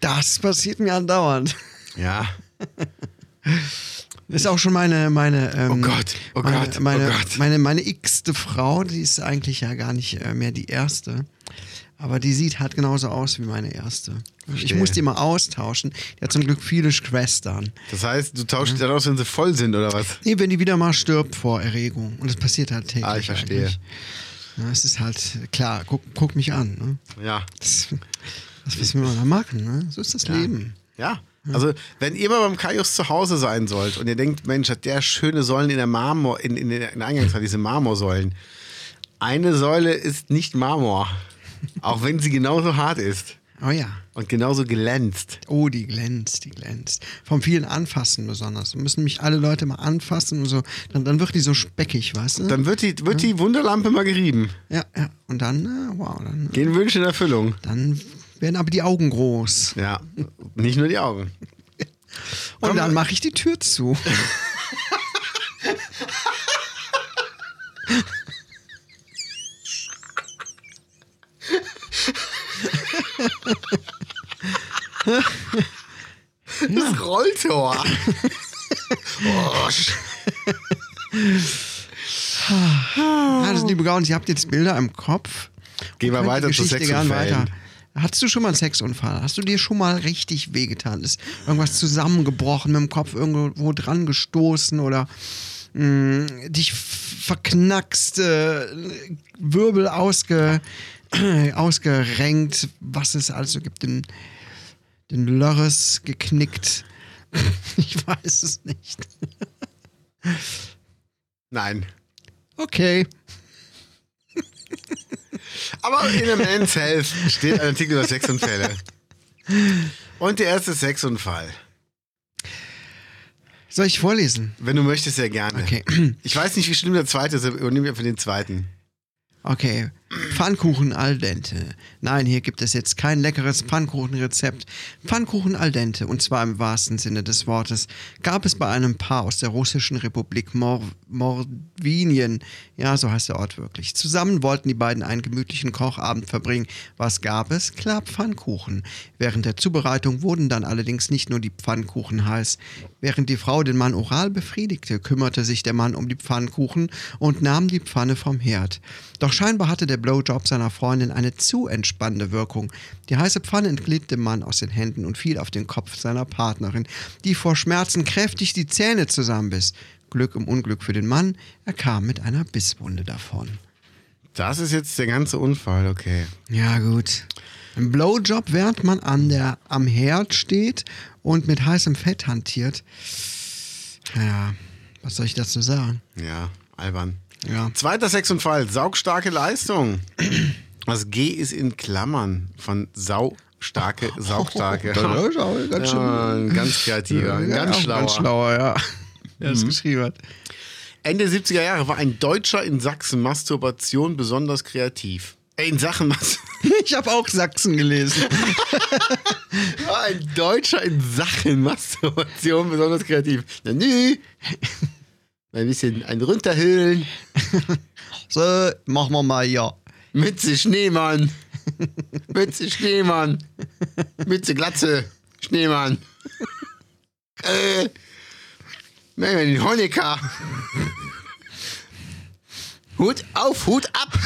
Das passiert mir andauernd. Ja. Ist auch schon meine, meine, ähm, Oh Gott, oh meine, Gott, oh meine, Gott. meine, meine x-te Frau, die ist eigentlich ja gar nicht äh, mehr die erste. Aber die sieht halt genauso aus wie meine erste. Ich Verstehe. muss die mal austauschen. Die hat zum Glück viele Schwestern. Das heißt, du tauschst die dann aus, wenn sie voll sind, oder was? Nee, wenn die wieder mal stirbt vor Erregung. Und das passiert halt täglich. Ah, ich verstehe. Ja, es ist halt, klar, guck, guck mich an. Ne? Ja. Das, das was wir da machen. Ne? So ist das Leben. Ja. Also, wenn ihr mal beim Kaius zu Hause sein sollt und ihr denkt, Mensch, hat der schöne Säulen in der Marmor, in, in der in der Eingangshalle, diese Marmorsäulen. Eine Säule ist nicht Marmor. Auch wenn sie genauso hart ist Oh ja. und genauso glänzt. Oh, die glänzt, die glänzt. Vom vielen Anfassen besonders. Da müssen mich alle Leute mal anfassen und so. Dann, dann wird die so speckig, weißt du? Dann wird die, wird die Wunderlampe mal gerieben. ja, ja. Und dann, äh, wow, dann, Gehen Wünsche in Erfüllung. dann werden aber die Augen groß. Ja, nicht nur die Augen. Und dann mache ich die Tür zu. Das Rolltor. oh, sch- Also, liebe Gauns, ihr habt jetzt Bilder im Kopf. Gehen wir weiter zu Sexunfällen. Hattest du schon mal einen Sexunfall? Hast du dir schon mal richtig wehgetan? Ist irgendwas zusammengebrochen, mit dem Kopf irgendwo dran gestoßen oder mh, dich verknackst, äh, Wirbel ausge, ausgerenkt, was es also gibt, den, den Lörres geknickt? ich weiß es nicht. Nein. Okay. Aber in der Men's Health steht ein Artikel über Sexunfälle. Und der erste Sexunfall. Soll ich vorlesen? Wenn du möchtest, sehr gerne. Okay. Ich weiß nicht, wie schlimm der zweite ist, aber übernehme einfach den zweiten. Okay, Pfannkuchen al dente. Nein, hier gibt es jetzt kein leckeres Pfannkuchenrezept. Pfannkuchen al dente, und zwar im wahrsten Sinne des Wortes, gab es bei einem Paar aus der russischen Republik Mor Mordvinien. Ja, so heißt der Ort wirklich. Zusammen wollten die beiden einen gemütlichen Kochabend verbringen. Was gab es? Klar, Pfannkuchen. Während der Zubereitung wurden dann allerdings nicht nur die Pfannkuchen heiß. Während die Frau den Mann oral befriedigte, kümmerte sich der Mann um die Pfannkuchen und nahm die Pfanne vom Herd. Doch scheinbar hatte der Blowjob seiner Freundin eine zu entspannende Wirkung. Die heiße Pfanne entglitt dem Mann aus den Händen und fiel auf den Kopf seiner Partnerin, die vor Schmerzen kräftig die Zähne zusammenbiss. Glück im Unglück für den Mann, er kam mit einer Bisswunde davon. Das ist jetzt der ganze Unfall, okay. Ja, gut. Ein Blowjob, während man an der, am Herd steht und mit heißem Fett hantiert. Ja, was soll ich dazu sagen? Ja, albern. Ja. Zweiter Sexunfall, saugstarke Leistung. Das G ist in Klammern von saustarke, saugstarke. Das ist auch ganz schön. Ja, ein ganz kreativer, ein ganz schlauer. Ganz schlauer, ja. Der es geschrieben hat. Ende 70er Jahre war ein Deutscher in Sachsen Masturbation besonders kreativ. Äh, in Sachen Mas Ich habe auch Sachsen gelesen. war ein Deutscher in Sachen Masturbation besonders kreativ. Na nü. Ein bisschen ein runterhöhlen. So, machen wir mal ja. Mütze Schneemann. Mütze Schneemann. Mütze Glatze Schneemann. Äh. Nein, den Honecker. Hut auf, Hut ab.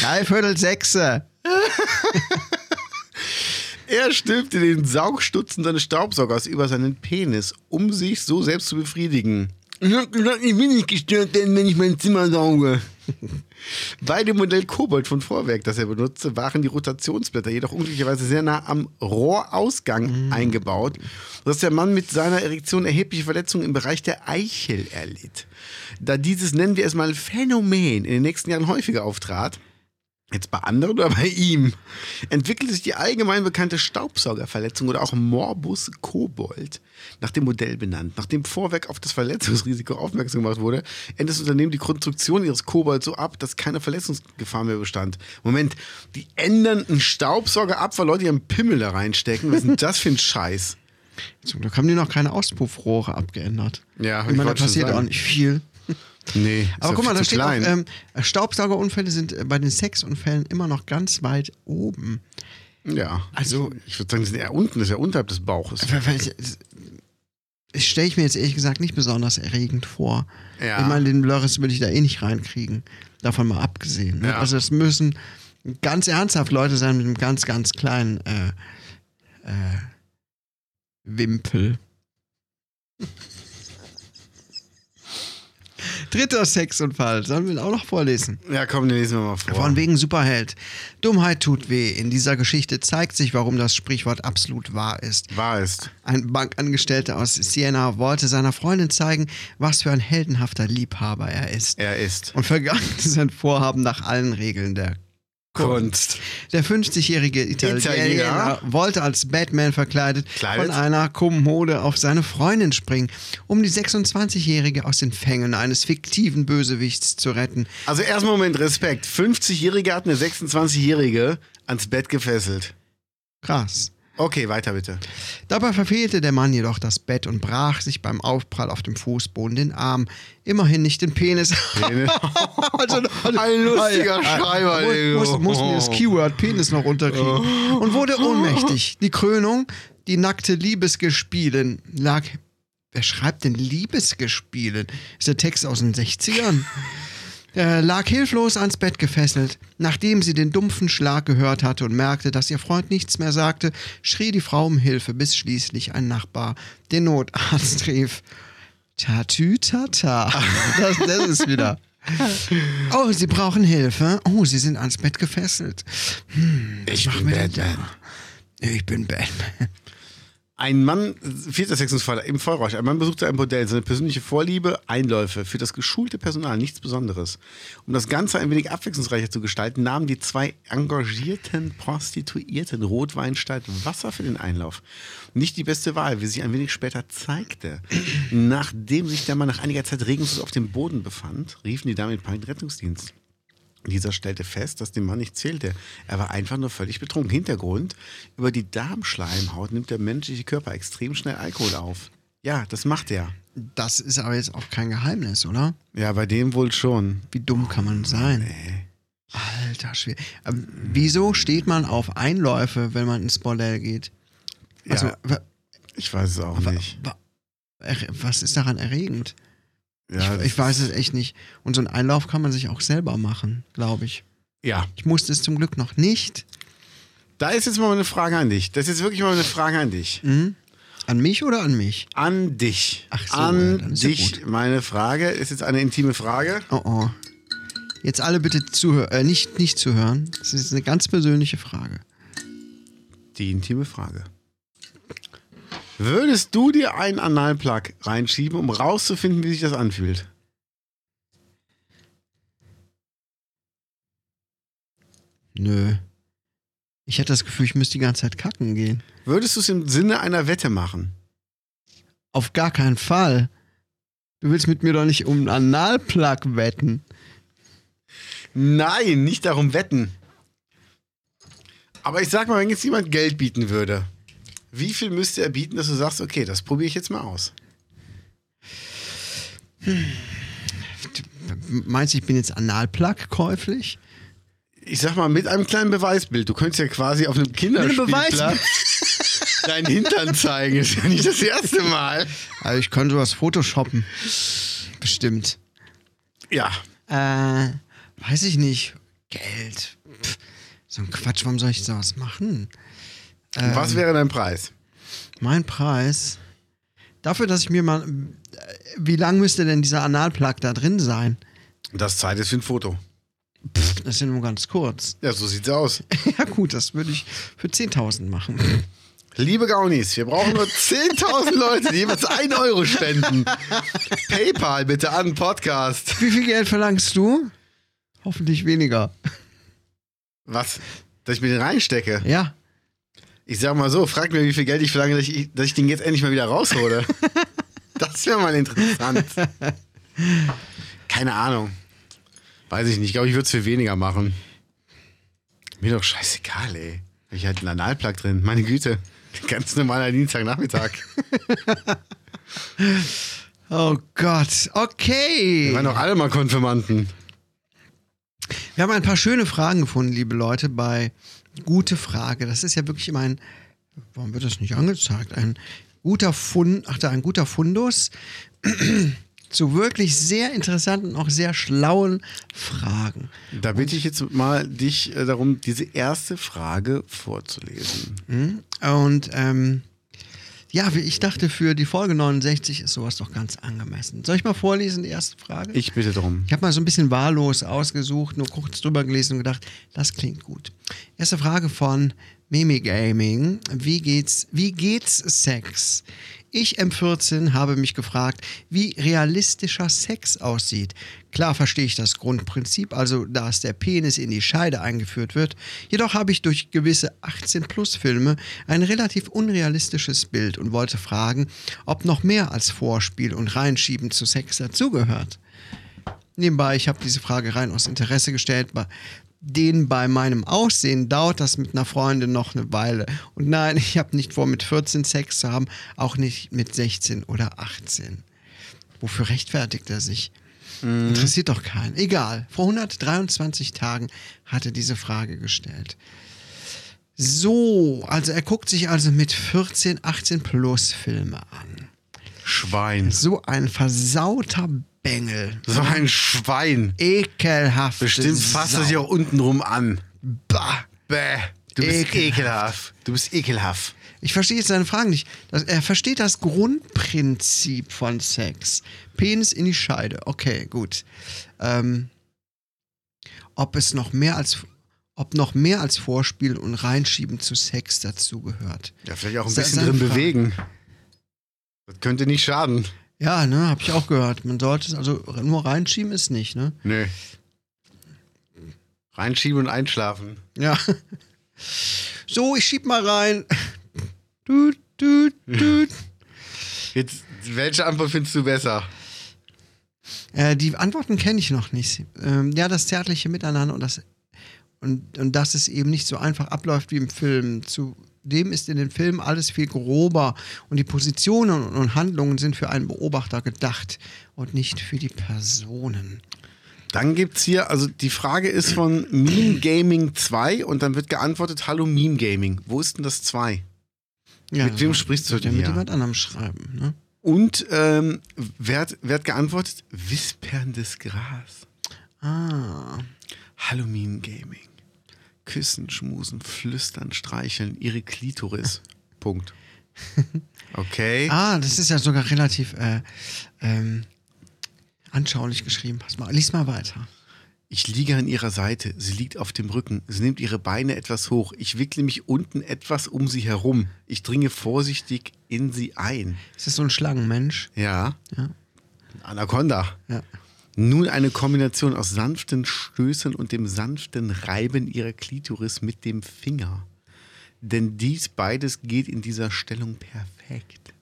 Drei Viertel Sechse. Er stülpte den Saugstutzen seines Staubsaugers über seinen Penis, um sich so selbst zu befriedigen. Ich hab gesagt, ich will nicht gestört werden, wenn ich mein Zimmer sauge. Bei dem Modell Kobold von Vorwerk, das er benutzte, waren die Rotationsblätter jedoch unglücklicherweise sehr nah am Rohrausgang eingebaut, sodass der Mann mit seiner Erektion erhebliche Verletzungen im Bereich der Eichel erlitt. Da dieses, nennen wir es mal, Phänomen in den nächsten Jahren häufiger auftrat, Jetzt bei anderen oder bei ihm entwickelte sich die allgemein bekannte Staubsaugerverletzung oder auch Morbus Kobold, nach dem Modell benannt. Nachdem Vorwerk auf das Verletzungsrisiko aufmerksam gemacht wurde, endete das Unternehmen die Konstruktion ihres Kobold so ab, dass keine Verletzungsgefahr mehr bestand. Moment, die ändern einen Staubsauger ab, weil Leute ihren Pimmel da reinstecken. Was ist denn das für ein Scheiß? Zum Glück haben die noch keine Auspuffrohre abgeändert. Ja, ich meine, da passiert auch nicht viel. Nee, Aber guck mal, da steht auch, klein. ähm, Staubsaugerunfälle sind äh, bei den Sexunfällen immer noch ganz weit oben. Ja. Also- ich würde sagen, die sind eher unten, das ist ja unterhalb des Bauches. Das stelle ich mir jetzt ehrlich gesagt nicht besonders erregend vor. Ja. Ich meine, den Blurris würde ich da eh nicht reinkriegen. Davon mal abgesehen. Ne? Ja. Also es müssen ganz ernsthaft Leute sein mit einem ganz, ganz kleinen äh, äh, Wimpel. Dritter Sexunfall. Sollen wir ihn auch noch vorlesen? Ja, komm, den lesen wir mal vor. Von wegen Superheld. Dummheit tut weh. In dieser Geschichte zeigt sich, warum das Sprichwort absolut wahr ist. Wahr ist. Ein Bankangestellter aus Siena wollte seiner Freundin zeigen, was für ein heldenhafter Liebhaber er ist. Er ist. Und vergangen sein Vorhaben nach allen Regeln der Kunst. Der 50-jährige Italiener, Italiener. wollte als Batman verkleidet Kleidet? von einer Kommode auf seine Freundin springen, um die 26-jährige aus den Fängen eines fiktiven Bösewichts zu retten. Also erstmal Moment, Respekt. 50-Jährige hat eine 26-Jährige ans Bett gefesselt. Krass. Okay, weiter bitte. Dabei verfehlte der Mann jedoch das Bett und brach sich beim Aufprall auf dem Fußboden den Arm. Immerhin nicht den Penis. also, Ein lustiger Schreiber, mu- Leo. muss, muss mir das Keyword Penis noch unterkriegen. Und wurde ohnmächtig. Die Krönung, die nackte Liebesgespielen, lag. Wer schreibt denn Liebesgespielen? Ist der Text aus den 60ern? Er lag hilflos ans Bett gefesselt. Nachdem sie den dumpfen Schlag gehört hatte und merkte, dass ihr Freund nichts mehr sagte, schrie die Frau um Hilfe, bis schließlich ein Nachbar den Notarzt rief. Tatü tata. Das, das ist wieder. Oh, Sie brauchen Hilfe. Oh, Sie sind ans Bett gefesselt. Hm, Ich bin denn Batman. Ich bin Batman. Ein Mann, vierter Sexungsfall im Vollrausch. Ein Mann besuchte ein Bordell. Seine persönliche Vorliebe, Einläufe. Für das geschulte Personal nichts Besonderes. Um das Ganze ein wenig abwechslungsreicher zu gestalten, nahmen die zwei engagierten Prostituierten Rotwein statt Wasser für den Einlauf. Nicht die beste Wahl, wie sich ein wenig später zeigte. Nachdem sich der Mann nach einiger Zeit regungslos auf dem Boden befand, riefen die Damen den Rettungsdienst. Dieser stellte fest, dass dem Mann nicht zählte. Er war einfach nur völlig betrunken. Hintergrund, über die Darmschleimhaut nimmt der menschliche Körper extrem schnell Alkohol auf. Ja, das macht er. Das ist aber jetzt auch kein Geheimnis, oder? Ja, bei dem wohl schon. Wie dumm kann man sein? Alter Schwede. Aber wieso steht man auf Einläufe, wenn man ins Bordell geht? Also, ja, ich weiß es auch nicht. wa- was ist daran erregend? Ja, ich, ich weiß es echt nicht. Und so einen Einlauf kann man sich auch selber machen, glaube ich. Ja, Ich musste es zum Glück noch nicht. da ist jetzt mal eine Frage an dich. Das ist wirklich mal eine Frage an dich. Mhm. An mich oder an mich? An dich. Ach so, ja, an ja dich. gut. Meine Frage ist jetzt eine intime Frage. Oh oh. Jetzt alle bitte zuhören, äh, nicht, nicht zuhören. Das ist eine ganz persönliche Frage. Die intime Frage. Würdest du dir einen Analplug reinschieben, um rauszufinden, wie sich das anfühlt? Nö. Ich hätte das Gefühl, ich müsste die ganze Zeit kacken gehen. Würdest du es im Sinne einer Wette machen? Auf gar keinen Fall. Du willst mit mir doch nicht um einen Analplug wetten. Nein, nicht darum wetten. Aber ich sag mal, wenn jetzt jemand Geld bieten würde, wie viel müsste er bieten, dass du sagst, okay, das probiere ich jetzt mal aus? Meinst du, ich bin jetzt Analplug käuflich? Ich sag mal, mit einem kleinen Beweisbild. Du könntest ja quasi auf einem Kinderspielplatz deinen Hintern zeigen. Ist ja nicht das erste Mal. Also ich könnte was photoshoppen. Bestimmt. Ja. Äh, weiß ich nicht. Geld. Pff, so ein Quatsch, warum soll ich sowas machen? Ähm, Was wäre dein Preis? Mein Preis. Dafür, dass ich mir mal. Wie lang müsste denn dieser Analplug da drin sein? Das Zeit ist für ein Foto. Pff, das ist ja nur ganz kurz. Ja, so sieht's aus. ja, gut, das würde ich für 10.000 machen. Liebe Gaunis, wir brauchen nur 10.000 Leute, die jeweils 1 Euro spenden. PayPal bitte an Podcast. Wie viel Geld verlangst du? Hoffentlich weniger. Was? Dass ich mir den reinstecke? Ja. Ich sag mal so, frag mir, wie viel Geld ich verlange, dass ich, dass ich den jetzt endlich mal wieder raushole. das wäre mal interessant. Keine Ahnung. Weiß ich nicht. Ich glaube, ich würde es für weniger machen. Mir doch scheißegal, ey. Ich hatte einen Analplug drin. Meine Güte. Ganz normaler Dienstagnachmittag. Oh Gott. Okay. Wir waren doch alle mal Konfirmanden. Wir haben ein paar schöne Fragen gefunden, liebe Leute, bei Gute Frage. Das ist ja wirklich immer ein, warum wird das nicht angezeigt? Ein guter Fund, ach da, ein guter Fundus zu wirklich sehr interessanten, auch sehr schlauen Fragen. Da bitte ich jetzt mal dich äh, darum, diese erste Frage vorzulesen. Und ähm, ja, wie ich dachte, für die Folge 69 ist sowas doch ganz angemessen. Soll ich mal vorlesen, die erste Frage? Ich bitte darum. Ich habe mal so ein bisschen wahllos ausgesucht, nur kurz drüber gelesen und gedacht, das klingt gut. Erste Frage von Mimi Gaming. Wie geht's, wie geht's Sex? Ich M14 habe mich gefragt, wie realistischer Sex aussieht. Klar verstehe ich das Grundprinzip, also dass der Penis in die Scheide eingeführt wird. Jedoch habe ich durch gewisse 18-Plus-Filme ein relativ unrealistisches Bild und wollte fragen, ob noch mehr als Vorspiel und Reinschieben zu Sex dazugehört. Nebenbei, ich habe diese Frage rein aus Interesse gestellt, denen bei meinem Aussehen dauert das mit einer Freundin noch eine Weile. Und nein, ich habe nicht vor, mit 14 Sex zu haben, auch nicht mit 16 oder 18. Wofür rechtfertigt er sich? Interessiert doch keinen. Egal, vor 123 Tagen hat er diese Frage gestellt. So, also er guckt sich also mit 14, 18 plus Filme an. Schwein. So ein versauter Bengel. So ein Schwein. Ekelhaft. Bestimmt fasst er sich auch untenrum an. Bah. Bäh. Du bist Ekelhaft. ekelhaft. Du bist ekelhaft. Ich verstehe jetzt seine Fragen nicht. Das, er versteht das Grundprinzip von Sex. Penis in die Scheide. Okay, gut. Ähm, ob es noch mehr als ob noch mehr als Vorspiel und Reinschieben zu Sex dazugehört. Ja, vielleicht auch ein Se- bisschen drin Frage. bewegen. Das könnte nicht schaden. Ja, ne, habe ich auch gehört. Man sollte es also nur reinschieben ist nicht, ne? Nö. Reinschieben und einschlafen. Ja. So, ich schieb mal rein. Tut, tut, tut. Jetzt, welche Antwort findest du besser? Äh, die Antworten kenne ich noch nicht. Ähm, ja, das zärtliche Miteinander und das und, und dass es eben nicht so einfach abläuft wie im Film. Zudem ist in den Filmen alles viel grober und die Positionen und, Handlungen sind für einen Beobachter gedacht und nicht für die Personen. Dann gibt's hier, also die Frage ist von Meme Gaming 2 und dann wird geantwortet, hallo Meme Gaming. Wo ist denn das 2? Ja, Mit wem sprichst du denn mit jemand anderem schreiben. Ne? Und ähm, wer, hat, wer hat geantwortet? Wisperndes Gras. Ah, Hallo Meme Gaming. Küssen, schmusen, flüstern, streicheln, ihre Klitoris. Punkt. Okay. ah, das ist ja sogar relativ äh, ähm, anschaulich geschrieben. Pass mal, lies mal weiter. Ich liege an ihrer Seite. Sie liegt auf dem Rücken. Sie nimmt ihre Beine etwas hoch. Ich wickle mich unten etwas um sie herum. Ich dringe vorsichtig in sie ein. Ist das so ein Schlangenmensch? Ja. Ja. Anaconda. Ja. Nun eine Kombination aus sanften Stößen und dem sanften Reiben ihrer Klitoris mit dem Finger. Denn dies beides geht in dieser Stellung perfekt.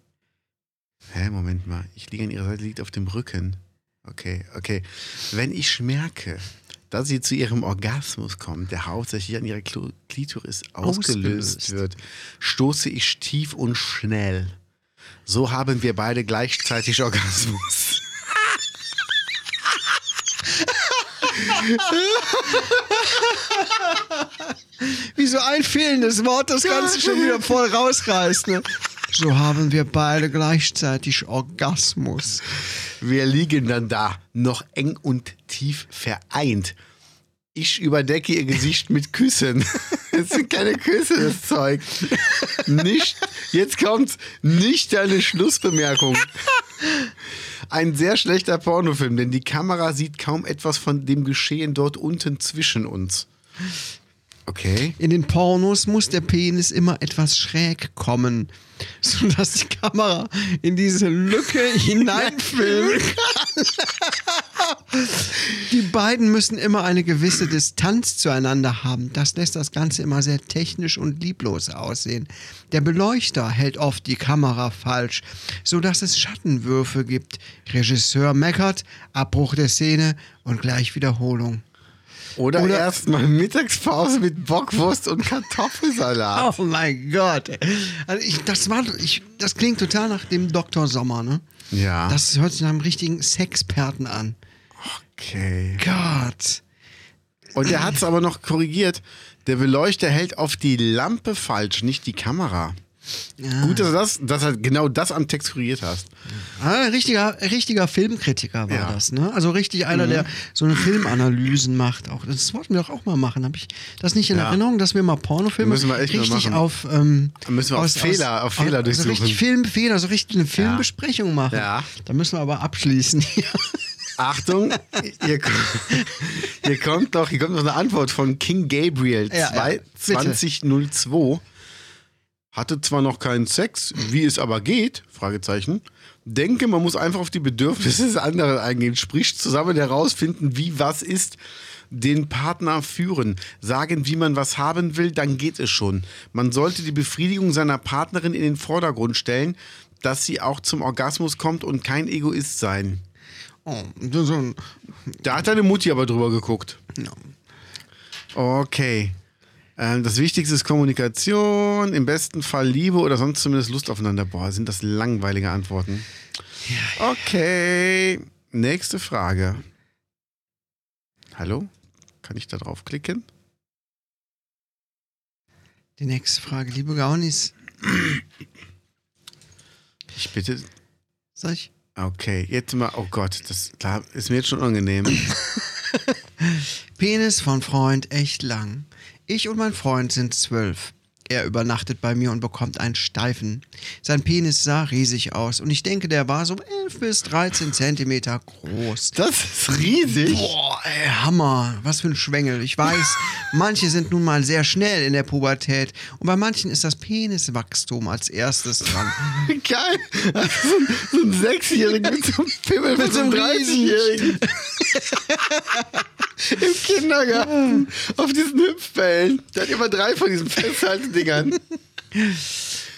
Hä, Moment mal. Ich liege an ihrer Seite, liegt auf dem Rücken. Okay, okay. Wenn ich merke, dass sie zu ihrem Orgasmus kommt, der hauptsächlich an ihrer Klitoris ausgelöst, Ausgelöst. wird, stoße ich tief und schnell. So haben wir beide gleichzeitig Orgasmus. Wie so ein fehlendes Wort das Ganze schon wieder voll rausreißt. Ne? So haben wir beide gleichzeitig Orgasmus. Wir liegen dann da, noch eng und tief vereint. Ich überdecke ihr Gesicht mit Küssen. Es sind keine Küsse, das Zeug. Nicht, jetzt kommt's, nicht deine Schlussbemerkung. Ein sehr schlechter Pornofilm, denn die Kamera sieht kaum etwas von dem Geschehen dort unten zwischen uns. Okay. In den Pornos muss der Penis immer etwas schräg kommen, sodass die Kamera in diese Lücke hineinfilmen kann. Die beiden müssen immer eine gewisse Distanz zueinander haben. Das lässt das Ganze immer sehr technisch und lieblos aussehen. Der Beleuchter hält oft die Kamera falsch, sodass es Schattenwürfe gibt. Regisseur meckert, Abbruch der Szene und gleich Wiederholung. Oder, Oder- erstmal Mittagspause mit Bockwurst und Kartoffelsalat. Oh mein Gott. Also ich, das, war, ich, das klingt total nach dem Dr. Sommer, ne? Ja. Das hört sich nach einem richtigen Sexperten an. okay. Gott. Und er hat es aber noch korrigiert. Der Beleuchter hält auf die Lampe falsch, nicht die Kamera. Gut, dass du das, dass du genau das am Text korrigiert hast. Ah, richtiger, richtiger Filmkritiker war Ja. Mhm. das, ne? Also richtig einer, der so eine Filmanalysen macht. Auch das wollten wir doch auch mal machen. Habe ich das nicht in Ja. Erinnerung, dass wir mal Pornofilme Müssen wir echt richtig auf ähm, Da müssen wir auf Fehler- auf Fehler so durchsuchen. richtig Filmfehler, so richtig eine Filmbesprechung machen. Ja. Da müssen wir aber abschließen. Achtung, hier, hier kommt noch, hier kommt noch eine Antwort von King Gabriel Ja, ja, 2 bitte. 2002. Hatte zwar noch keinen Sex, wie es aber geht, Fragezeichen. Denke, man muss einfach auf die Bedürfnisse des anderen eingehen, sprich zusammen herausfinden, wie was ist, den Partner führen, sagen, wie man was haben will, dann geht es schon. Man sollte die Befriedigung seiner Partnerin in den Vordergrund stellen, dass sie auch zum Orgasmus kommt und kein Egoist sein. oh, Da hat deine Mutti aber drüber geguckt. ja. Okay. Ähm, das Wichtigste ist Kommunikation, im besten Fall Liebe oder sonst zumindest Lust aufeinander. Boah, sind das langweilige Antworten. Okay. Nächste Frage. Hallo? Kann ich da draufklicken? Die nächste Frage, liebe Gaunis. Ich bitte. Sag ich. Okay, jetzt mal. Oh Gott, das da ist mir jetzt schon unangenehm. Penis von Freund echt lang. Ich und mein Freund sind zwölf. Er übernachtet bei mir und bekommt einen Steifen. Sein Penis sah riesig aus und ich denke, der war so 11 bis 13 Zentimeter groß. Das ist riesig. Boah, ey, Hammer. Was für ein Schwengel. Ich weiß, manche sind nun mal sehr schnell in der Pubertät und bei manchen ist das Peniswachstum als erstes dran. Geil. Also so, ein, Sechsjähriger mit so einem Pimmel mit so einem so einem 30-Jährigen. Im Kindergarten. Auf diesen Hüpfbällen. Der hat immer drei von diesen Festhaltedingern.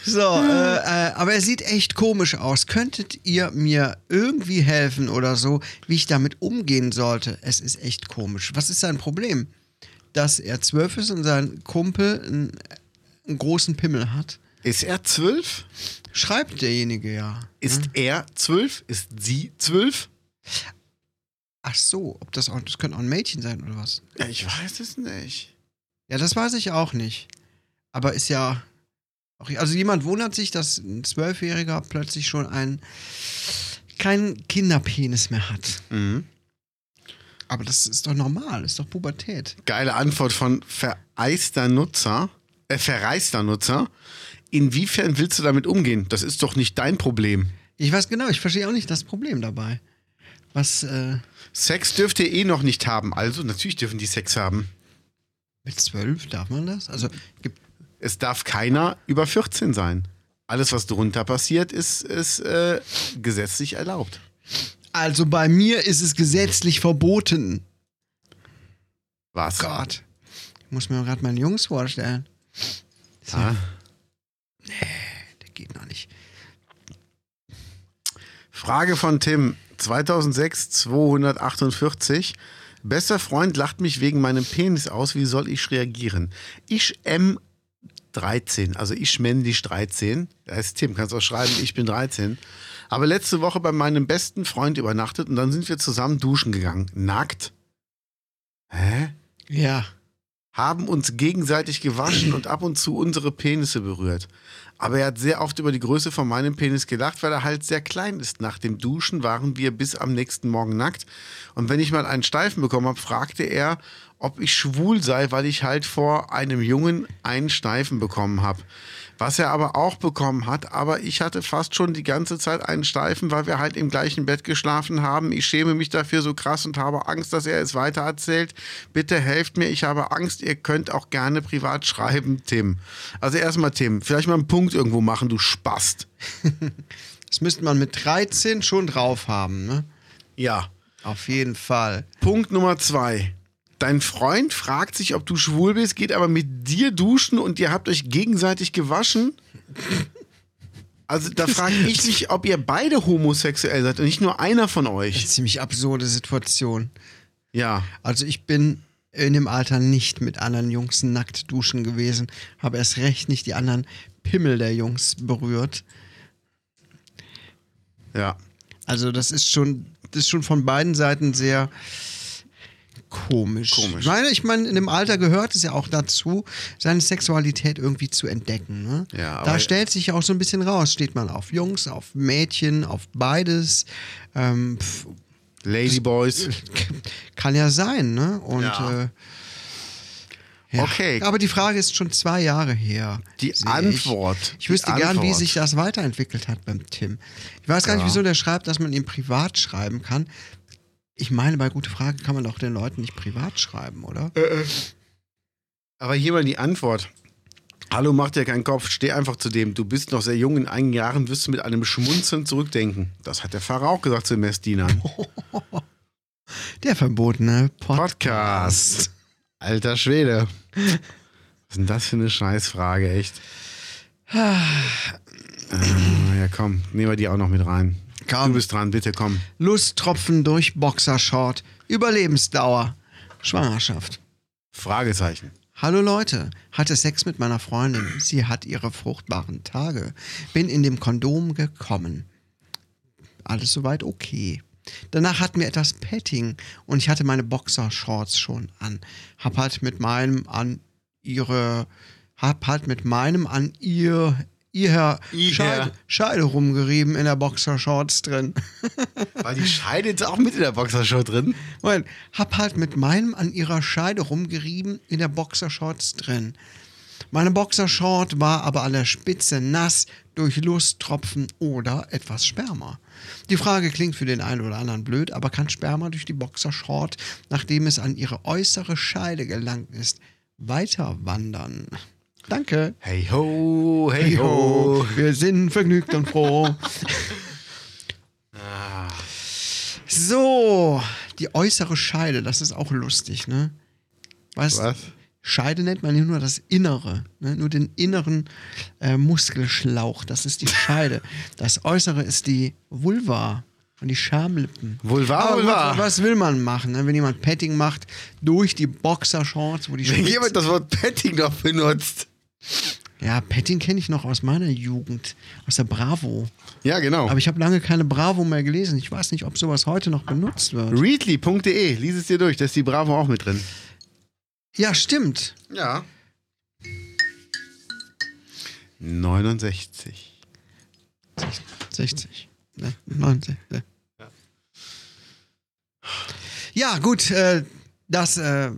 So, äh, äh, aber er sieht echt komisch aus. Könntet ihr mir irgendwie helfen oder so, wie ich damit umgehen sollte? Es ist echt komisch. Was ist sein Problem? Dass er zwölf ist und sein Kumpel einen, einen großen Pimmel hat? Ist er zwölf? Schreibt derjenige ja. Ist er zwölf? Ist sie zwölf? Ach so, ob das auch, das könnte auch ein Mädchen sein oder was? Ja, ich weiß es nicht. Ja, das weiß ich auch nicht. Aber ist ja. Auch, also jemand wundert sich, dass ein Zwölfjähriger plötzlich schon einen keinen Kinderpenis mehr hat. Mhm. Aber das ist doch normal, ist doch Pubertät. Geile Antwort von vereister Nutzer. Äh, verreister Nutzer. Inwiefern willst du damit umgehen? Das ist doch nicht dein Problem. Ich weiß genau, ich verstehe auch nicht das Problem dabei. Was, äh, Sex dürft ihr eh noch nicht haben. Also, natürlich dürfen die Sex haben. mit zwölf darf man das? Also, gibt, Es darf keiner über 14 sein. Alles, was drunter passiert, ist, ist äh, gesetzlich erlaubt. also bei mir ist es gesetzlich verboten. Was? Gott. Ich muss mir gerade meinen Jungs vorstellen. Ah. Der geht noch nicht. Frage von Tim. 2006 248. Bester Freund lacht mich wegen meinem Penis aus. Wie soll ich reagieren? Ich M 13, also ich männlich 13. Da ist Tim, kannst auch schreiben, ich bin 13. Aber letzte Woche bei meinem besten Freund übernachtet und dann sind wir zusammen duschen gegangen. Nackt. Hä? Ja. haben uns gegenseitig gewaschen und ab und zu unsere Penisse berührt. Aber er hat sehr oft über die Größe von meinem Penis gelacht, weil er halt sehr klein ist. Nach dem Duschen waren wir bis am nächsten Morgen nackt. Und wenn ich mal einen Steifen bekommen habe, fragte er, ob ich schwul sei, weil ich halt vor einem Jungen einen Steifen bekommen habe. Was er aber auch bekommen hat, aber ich hatte fast schon die ganze Zeit einen Steifen, weil wir halt im gleichen Bett geschlafen haben. Ich schäme mich dafür so krass und habe Angst, dass er es weitererzählt. Bitte helft mir, ich habe Angst. Ihr könnt auch gerne privat schreiben, Tim. Also erstmal Tim, vielleicht mal einen Punkt irgendwo machen, du Spast. Das müsste man mit 13 schon drauf haben, ne? Ja. Auf jeden Fall. Punkt Nummer zwei. Dein Freund fragt sich, ob du schwul bist, geht aber mit dir duschen und ihr habt euch gegenseitig gewaschen. Also da frage ich mich, ob ihr beide homosexuell seid und nicht nur einer von euch. Ziemlich absurde Situation. Ja. Also ich bin in dem Alter nicht mit anderen Jungs nackt duschen gewesen, habe erst recht nicht die anderen Pimmel der Jungs berührt. Ja. Also das ist schon, das ist schon von beiden Seiten sehr komisch. Komisch. Ich meine, ich meine, in dem Alter gehört es ja auch dazu, seine Sexualität irgendwie zu entdecken. Ne? Ja, da stellt sich ja auch so ein bisschen raus. Steht man auf Jungs, auf Mädchen, auf beides. Ähm, pf, Ladyboys. kann ja sein, ne? Und Ja. äh, ja. Okay. Aber die Frage ist schon zwei Jahre her. Die Antwort. Ich, ich wüsste gern, wie Antwort. sich das weiterentwickelt hat beim Tim. Ich weiß gar nicht, Ja. wieso der schreibt, dass man ihm privat schreiben kann. Ich meine, bei Gute Frage kann man doch den Leuten nicht privat schreiben, oder? Aber hier mal die Antwort. Hallo, mach dir keinen Kopf, steh einfach zu dem. Du bist noch sehr jung, in einigen Jahren wirst du mit einem Schmunzeln zurückdenken. Das hat der Pfarrer auch gesagt zu den Messdienern. Der verbotene Podcast. Podcast. Alter Schwede. Was ist denn das für eine Scheißfrage, echt? äh, ja, komm, nehmen wir die auch noch mit rein. Komm. Du bist dran, bitte komm. Lusttropfen durch Boxershort. Überlebensdauer. Schwangerschaft. Fragezeichen. Hallo Leute, hatte Sex mit meiner Freundin. Sie hat ihre fruchtbaren Tage. Bin in dem Kondom gekommen. Alles soweit okay. Danach hatten wir etwas Petting und ich hatte meine Boxershorts schon an. Hab halt mit meinem an ihre, hab halt mit meinem an ihr, ihr. Scheide, Scheide rumgerieben in der Boxershorts drin. War die Scheide jetzt auch mit in der Boxershow drin? Moment, hab halt mit meinem an ihrer Scheide rumgerieben in der Boxershorts drin. Meine Boxershort war aber an der Spitze nass durch Lusttropfen oder etwas Sperma. Die Frage klingt für den einen oder anderen blöd, aber kann Sperma durch die Boxershort, nachdem es an ihre äußere Scheide gelangt ist, weiter wandern? Danke. Hey ho, hey ho. Wir sind vergnügt und froh. Ah. So, die äußere Scheide, das ist auch lustig, ne? Weißt, Was? Scheide nennt man ja nur das Innere, ne? nur den inneren äh, Muskelschlauch, das ist die Scheide. Das Äußere ist die Vulva und die Schamlippen. Vulva, Aber Vulva. Was, was will man machen, ne? wenn jemand Petting macht durch die Boxershorts, wo die Wenn Spitze- jemand das Wort Petting noch benutzt. Ja, Petting kenne ich noch aus meiner Jugend, aus der Bravo. Ja, genau. Aber ich habe lange keine Bravo mehr gelesen. Ich weiß nicht, ob sowas heute noch benutzt wird. Readly.de, lies es dir durch, da ist die Bravo auch mit drin. Ja, stimmt. Ja. 69. 60. Ne? 90. Ne? Ja, gut. Äh, das, äh,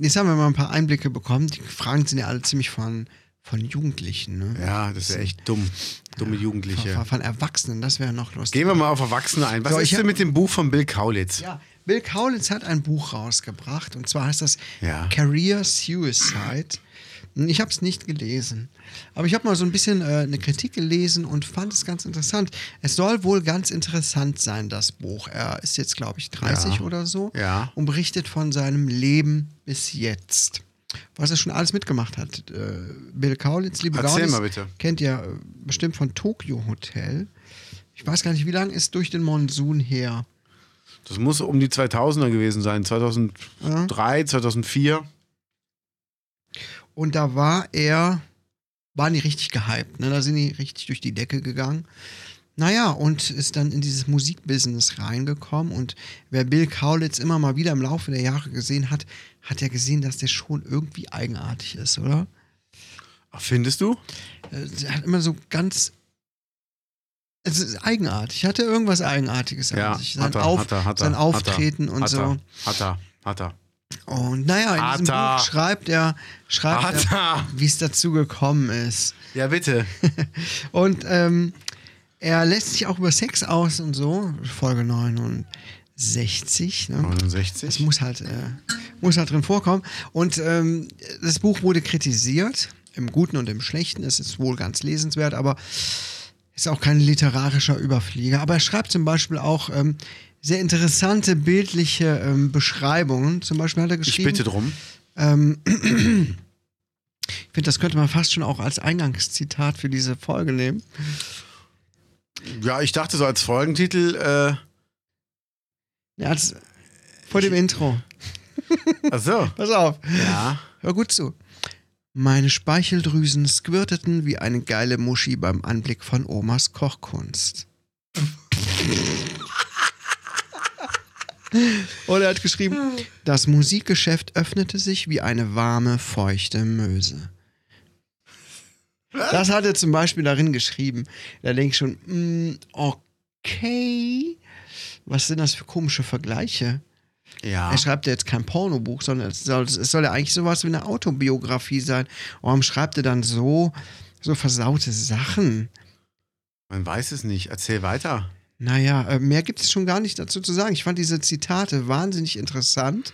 jetzt haben wir mal ein paar Einblicke bekommen. Die Fragen sind ja alle ziemlich von, von Jugendlichen. Ne? Ja, das ist ja echt dumm. Dumme Jugendliche. Von, von Erwachsenen, das wäre noch lustig. Gehen wir mal auf Erwachsene ein. Was So, ich ist denn mit dem Buch von Bill Kaulitz? Ja, Bill Kaulitz hat ein Buch rausgebracht und zwar heißt das Ja. Career Suicide. Ich habe es nicht gelesen, aber ich habe mal so ein bisschen äh, eine Kritik gelesen und fand es ganz interessant. Es soll wohl ganz interessant sein, das Buch. Er ist jetzt, glaube ich, 30 Ja. oder so Ja. und berichtet von seinem Leben bis jetzt. Was er schon alles mitgemacht hat. Äh, Bill Kaulitz, liebe Erzähl Gaunis, kennt ihr äh, bestimmt von Tokyo Hotel. Ich weiß gar nicht, wie lange ist durch den Monsun her? Das muss um die 2000er gewesen sein. 2003, 2004. Und da war er, waren die richtig gehypt, ne? Da sind die richtig durch die Decke gegangen. Naja, und ist dann in dieses Musikbusiness reingekommen. Und wer Bill Kaulitz immer mal wieder im Laufe der Jahre gesehen hat, hat ja gesehen, dass der schon irgendwie eigenartig ist, oder? Findest du? Äh, Er hat immer so ganz. Es ist eigenartig. Hat er irgendwas Eigenartiges an Ja, sich? Sein, hat er, Auf, hat er, hat er, sein Auftreten und so. Hat er, hat er. Und naja, in diesem. Buch schreibt er, schreibt er. wie es dazu gekommen ist. Ja, bitte. Und ähm, er lässt sich auch über Sex aus und so. Folge 69. Ne? 69. Das muss halt, äh, muss halt drin vorkommen. Und ähm, das Buch wurde kritisiert, im Guten und im Schlechten. Es ist wohl ganz lesenswert, aber ist auch kein literarischer Überflieger. Aber er schreibt zum Beispiel auch ähm, sehr interessante bildliche ähm, Beschreibungen. Zum Beispiel hat er Ich geschrieben. bitte drum. Ähm, ich finde, das könnte man fast schon auch als Eingangszitat für diese Folge nehmen. Ja, ich dachte so als Folgentitel, äh, Ja, als, vor dem Intro. ach so. Pass auf. Ja. Hör gut zu. Meine Speicheldrüsen squirteten wie eine geile Muschi beim Anblick von Omas Kochkunst. Und er hat geschrieben, das Musikgeschäft öffnete sich wie eine warme, feuchte Möse. Das hat er zum Beispiel darin geschrieben. Da denke ich schon, mm, okay, was sind das für komische Vergleiche? Ja. Er schreibt ja jetzt kein Pornobuch, sondern es soll, es soll ja eigentlich sowas wie eine Autobiografie sein. Warum schreibt er dann so, so versaute Sachen? Man weiß es nicht. Erzähl weiter. Naja, äh, mehr gibt es schon gar nicht dazu zu sagen. Ich fand diese Zitate wahnsinnig interessant.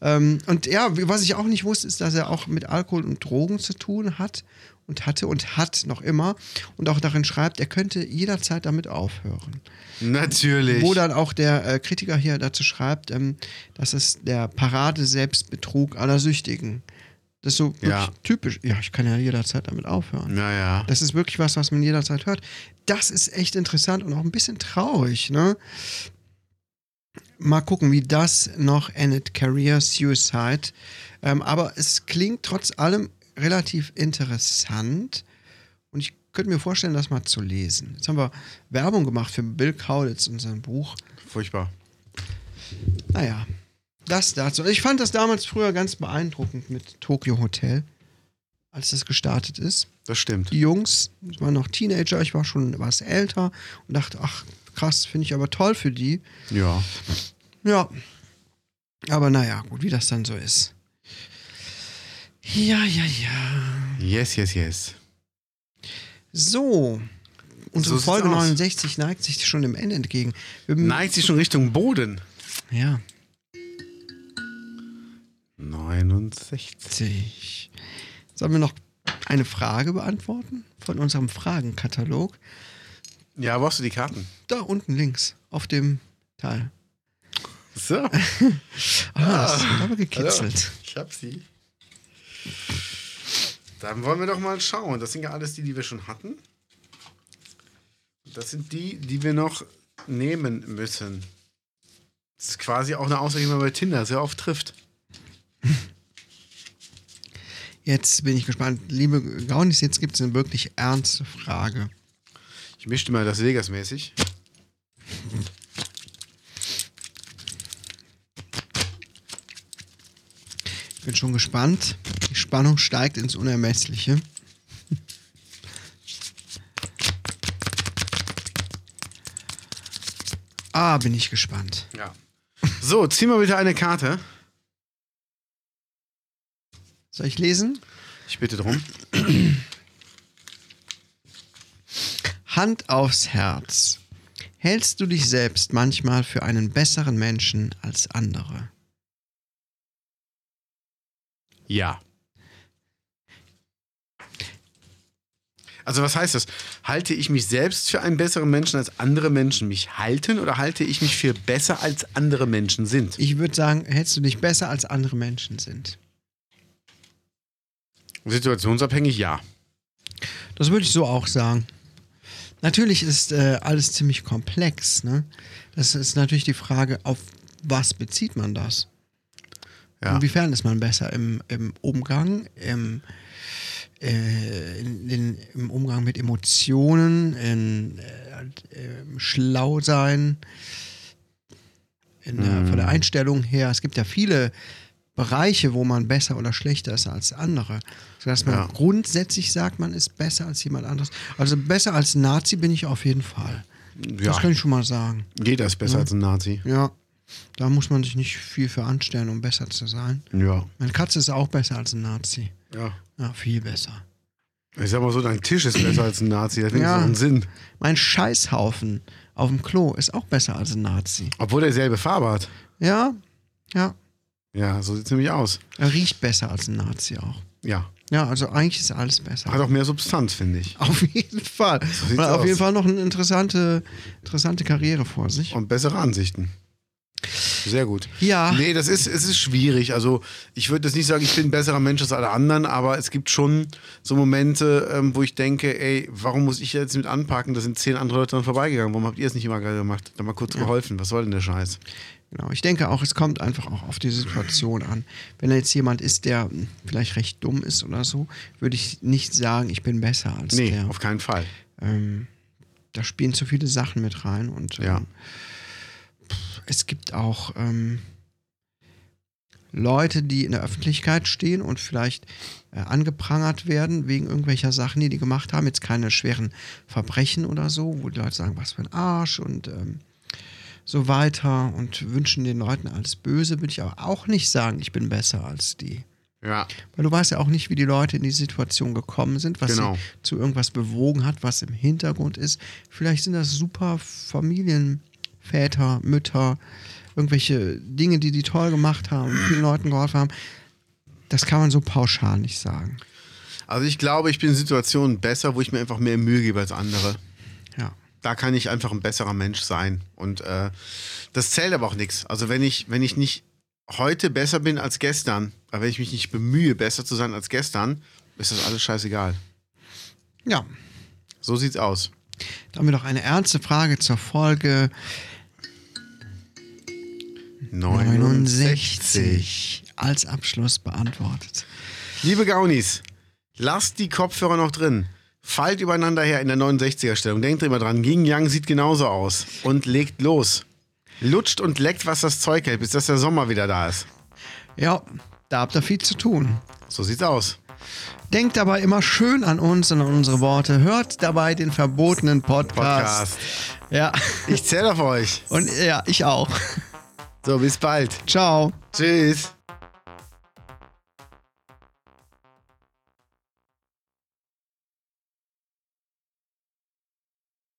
Ähm, und ja, was ich auch nicht wusste, ist, dass er auch mit Alkohol und Drogen zu tun hat und hatte und hat noch immer. Und auch darin schreibt, er könnte jederzeit damit aufhören. Natürlich. Wo dann auch der äh, Kritiker hier dazu schreibt, ähm, das ist der Parade-Selbstbetrug aller Süchtigen. Das ist so wirklich Ja. typisch. Ja, ich kann ja jederzeit damit aufhören. naja. Das ist wirklich was, was man jederzeit hört. Das ist echt interessant und auch ein bisschen traurig, ne? Mal gucken, wie das noch endet. Career Suicide. Ähm, aber es klingt trotz allem relativ interessant. Und ich könnte mir vorstellen, das mal zu lesen. Jetzt haben wir Werbung gemacht für Bill Kaulitz und sein Buch. Furchtbar. Naja, das dazu. Ich fand das damals früher ganz beeindruckend mit Tokyo Hotel, als das gestartet ist. Das stimmt. Die Jungs, ich war noch Teenager, ich war schon was älter und dachte, ach krass, finde ich aber toll für die. Ja. Ja. Aber naja, gut, wie das dann so ist. Ja, ja, ja. Yes, yes, yes. So. Unsere sieht's Folge aus. 69 neigt sich schon dem Ende entgegen. Neigt sie schon Richtung Boden. Ja. 69. 60. Sollen wir noch eine Frage beantworten von unserem Fragenkatalog? Ja, wo hast du die Karten? Da unten links auf dem Teil. So. Ah, das wird aber gekitzelt. Ich hab sie. Dann wollen wir doch mal schauen. Das sind ja alles die, die wir schon hatten. Das sind die, die wir noch nehmen müssen. Das ist quasi auch eine Aussage, die man bei Tinder sehr oft trifft. Jetzt bin ich gespannt. Liebe Gaunis, jetzt gibt es eine wirklich ernste Frage. Ich mischte mal das Vegas-mäßig. Ich bin schon gespannt. Spannung steigt ins Unermessliche. Ah, bin ich gespannt. Ja. So, zieh mal bitte eine Karte. Soll ich lesen? Ich bitte drum. Hand aufs Herz. Hältst du dich selbst manchmal für einen besseren Menschen als andere? Ja. Also was heißt das? Halte ich mich selbst für einen besseren Menschen als andere Menschen mich halten oder halte ich mich für besser als andere Menschen sind? Ich würde sagen, hältst du dich besser als andere Menschen sind? Situationsabhängig ja. Das würde ich so auch sagen. Natürlich ist äh, alles ziemlich komplex. Ne? Das ist natürlich die Frage, auf was bezieht man das? Ja. Inwiefern ist man besser im, im Umgang, im, äh, in, in, im Umgang mit Emotionen, in, äh, im Schlausein, in, der- von der Einstellung her. Es gibt ja viele Bereiche, wo man besser oder schlechter ist als andere. Sodass man Ja. grundsätzlich sagt, man ist besser als jemand anderes. Also besser als Nazi bin ich auf jeden Fall. Das Ja, kann ich schon mal sagen. jeder ist besser als ein Nazi. Ja. Da muss man sich nicht viel für anstellen, um besser zu sein. Ja. Meine Katze ist auch besser als ein Nazi. ja. Ja, viel besser. Ich sag mal so, dein Tisch ist besser als ein Nazi. Das finde ich Ja. so einen Sinn. Mein Scheißhaufen auf dem Klo ist auch besser als ein Nazi. Obwohl er dieselbe Farbe hat. Ja, ja. Ja, so sieht es nämlich aus. Er riecht besser als ein Nazi auch. Ja. Ja, also eigentlich ist alles besser. Hat auch mehr Substanz, finde ich. Auf jeden Fall. Und auf jeden Fall noch eine interessante, interessante Karriere vor sich. Und bessere Ansichten. Sehr gut. Ja. Nee, das ist, es ist schwierig. Also, ich würde jetzt nicht sagen, ich bin ein besserer Mensch als alle anderen, aber es gibt schon so Momente, ähm, wo ich denke, ey, warum muss ich jetzt mit anpacken? Da sind zehn andere Leute dran vorbeigegangen. Warum habt ihr es nicht immer gemacht? Da mal kurz geholfen. Was soll denn der Scheiß? Genau. Ich denke auch, es kommt einfach auch auf die Situation an. Wenn da jetzt jemand ist, der hm, vielleicht recht dumm ist oder so, würde ich nicht sagen, ich bin besser als Nee, der. auf keinen Fall. Ähm, da spielen zu viele Sachen mit rein und ähm, Ja. Es gibt auch ähm, Leute, die in der Öffentlichkeit stehen und vielleicht äh, angeprangert werden wegen irgendwelcher Sachen, die die gemacht haben. Jetzt keine schweren Verbrechen oder so, wo die Leute sagen, was für ein Arsch und ähm, so weiter und wünschen den Leuten alles Böse, will ich aber auch nicht sagen, ich bin besser als die. Ja. Weil du weißt ja auch nicht, wie die Leute in die Situation gekommen sind, was Genau. sie zu irgendwas bewogen hat, was im Hintergrund ist. Vielleicht sind das super Familienväter, Mütter, irgendwelche Dinge, die die toll gemacht haben, vielen Leuten geholfen haben. Das kann man so pauschal nicht sagen. Also ich glaube, ich bin in Situationen besser, wo ich mir einfach mehr Mühe gebe als andere. Ja. Da kann ich einfach ein besserer Mensch sein. Und äh, das zählt aber auch nichts. Also wenn ich, wenn ich nicht heute besser bin als gestern, aber wenn ich mich nicht bemühe, besser zu sein als gestern, ist das alles scheißegal. Ja, So sieht's aus. dann haben wir noch eine ernste Frage zur Folge 69 als Abschluss beantwortet. Liebe Gaunis, lasst die Kopfhörer noch drin. Fallt übereinander her in der 69er-Stellung. Denkt immer dran, Yin Yang sieht genauso aus. Und legt los. Lutscht und leckt, was das Zeug hält, bis dass der Sommer wieder da ist. Ja, da habt ihr viel zu tun. So sieht's aus. Denkt dabei immer schön an uns und an unsere Worte. Hört dabei den verbotenen Podcast. Podcast. Ja, Ich zähle auf euch. und ja, ich auch. So, bis bald. Ciao. Tschüss.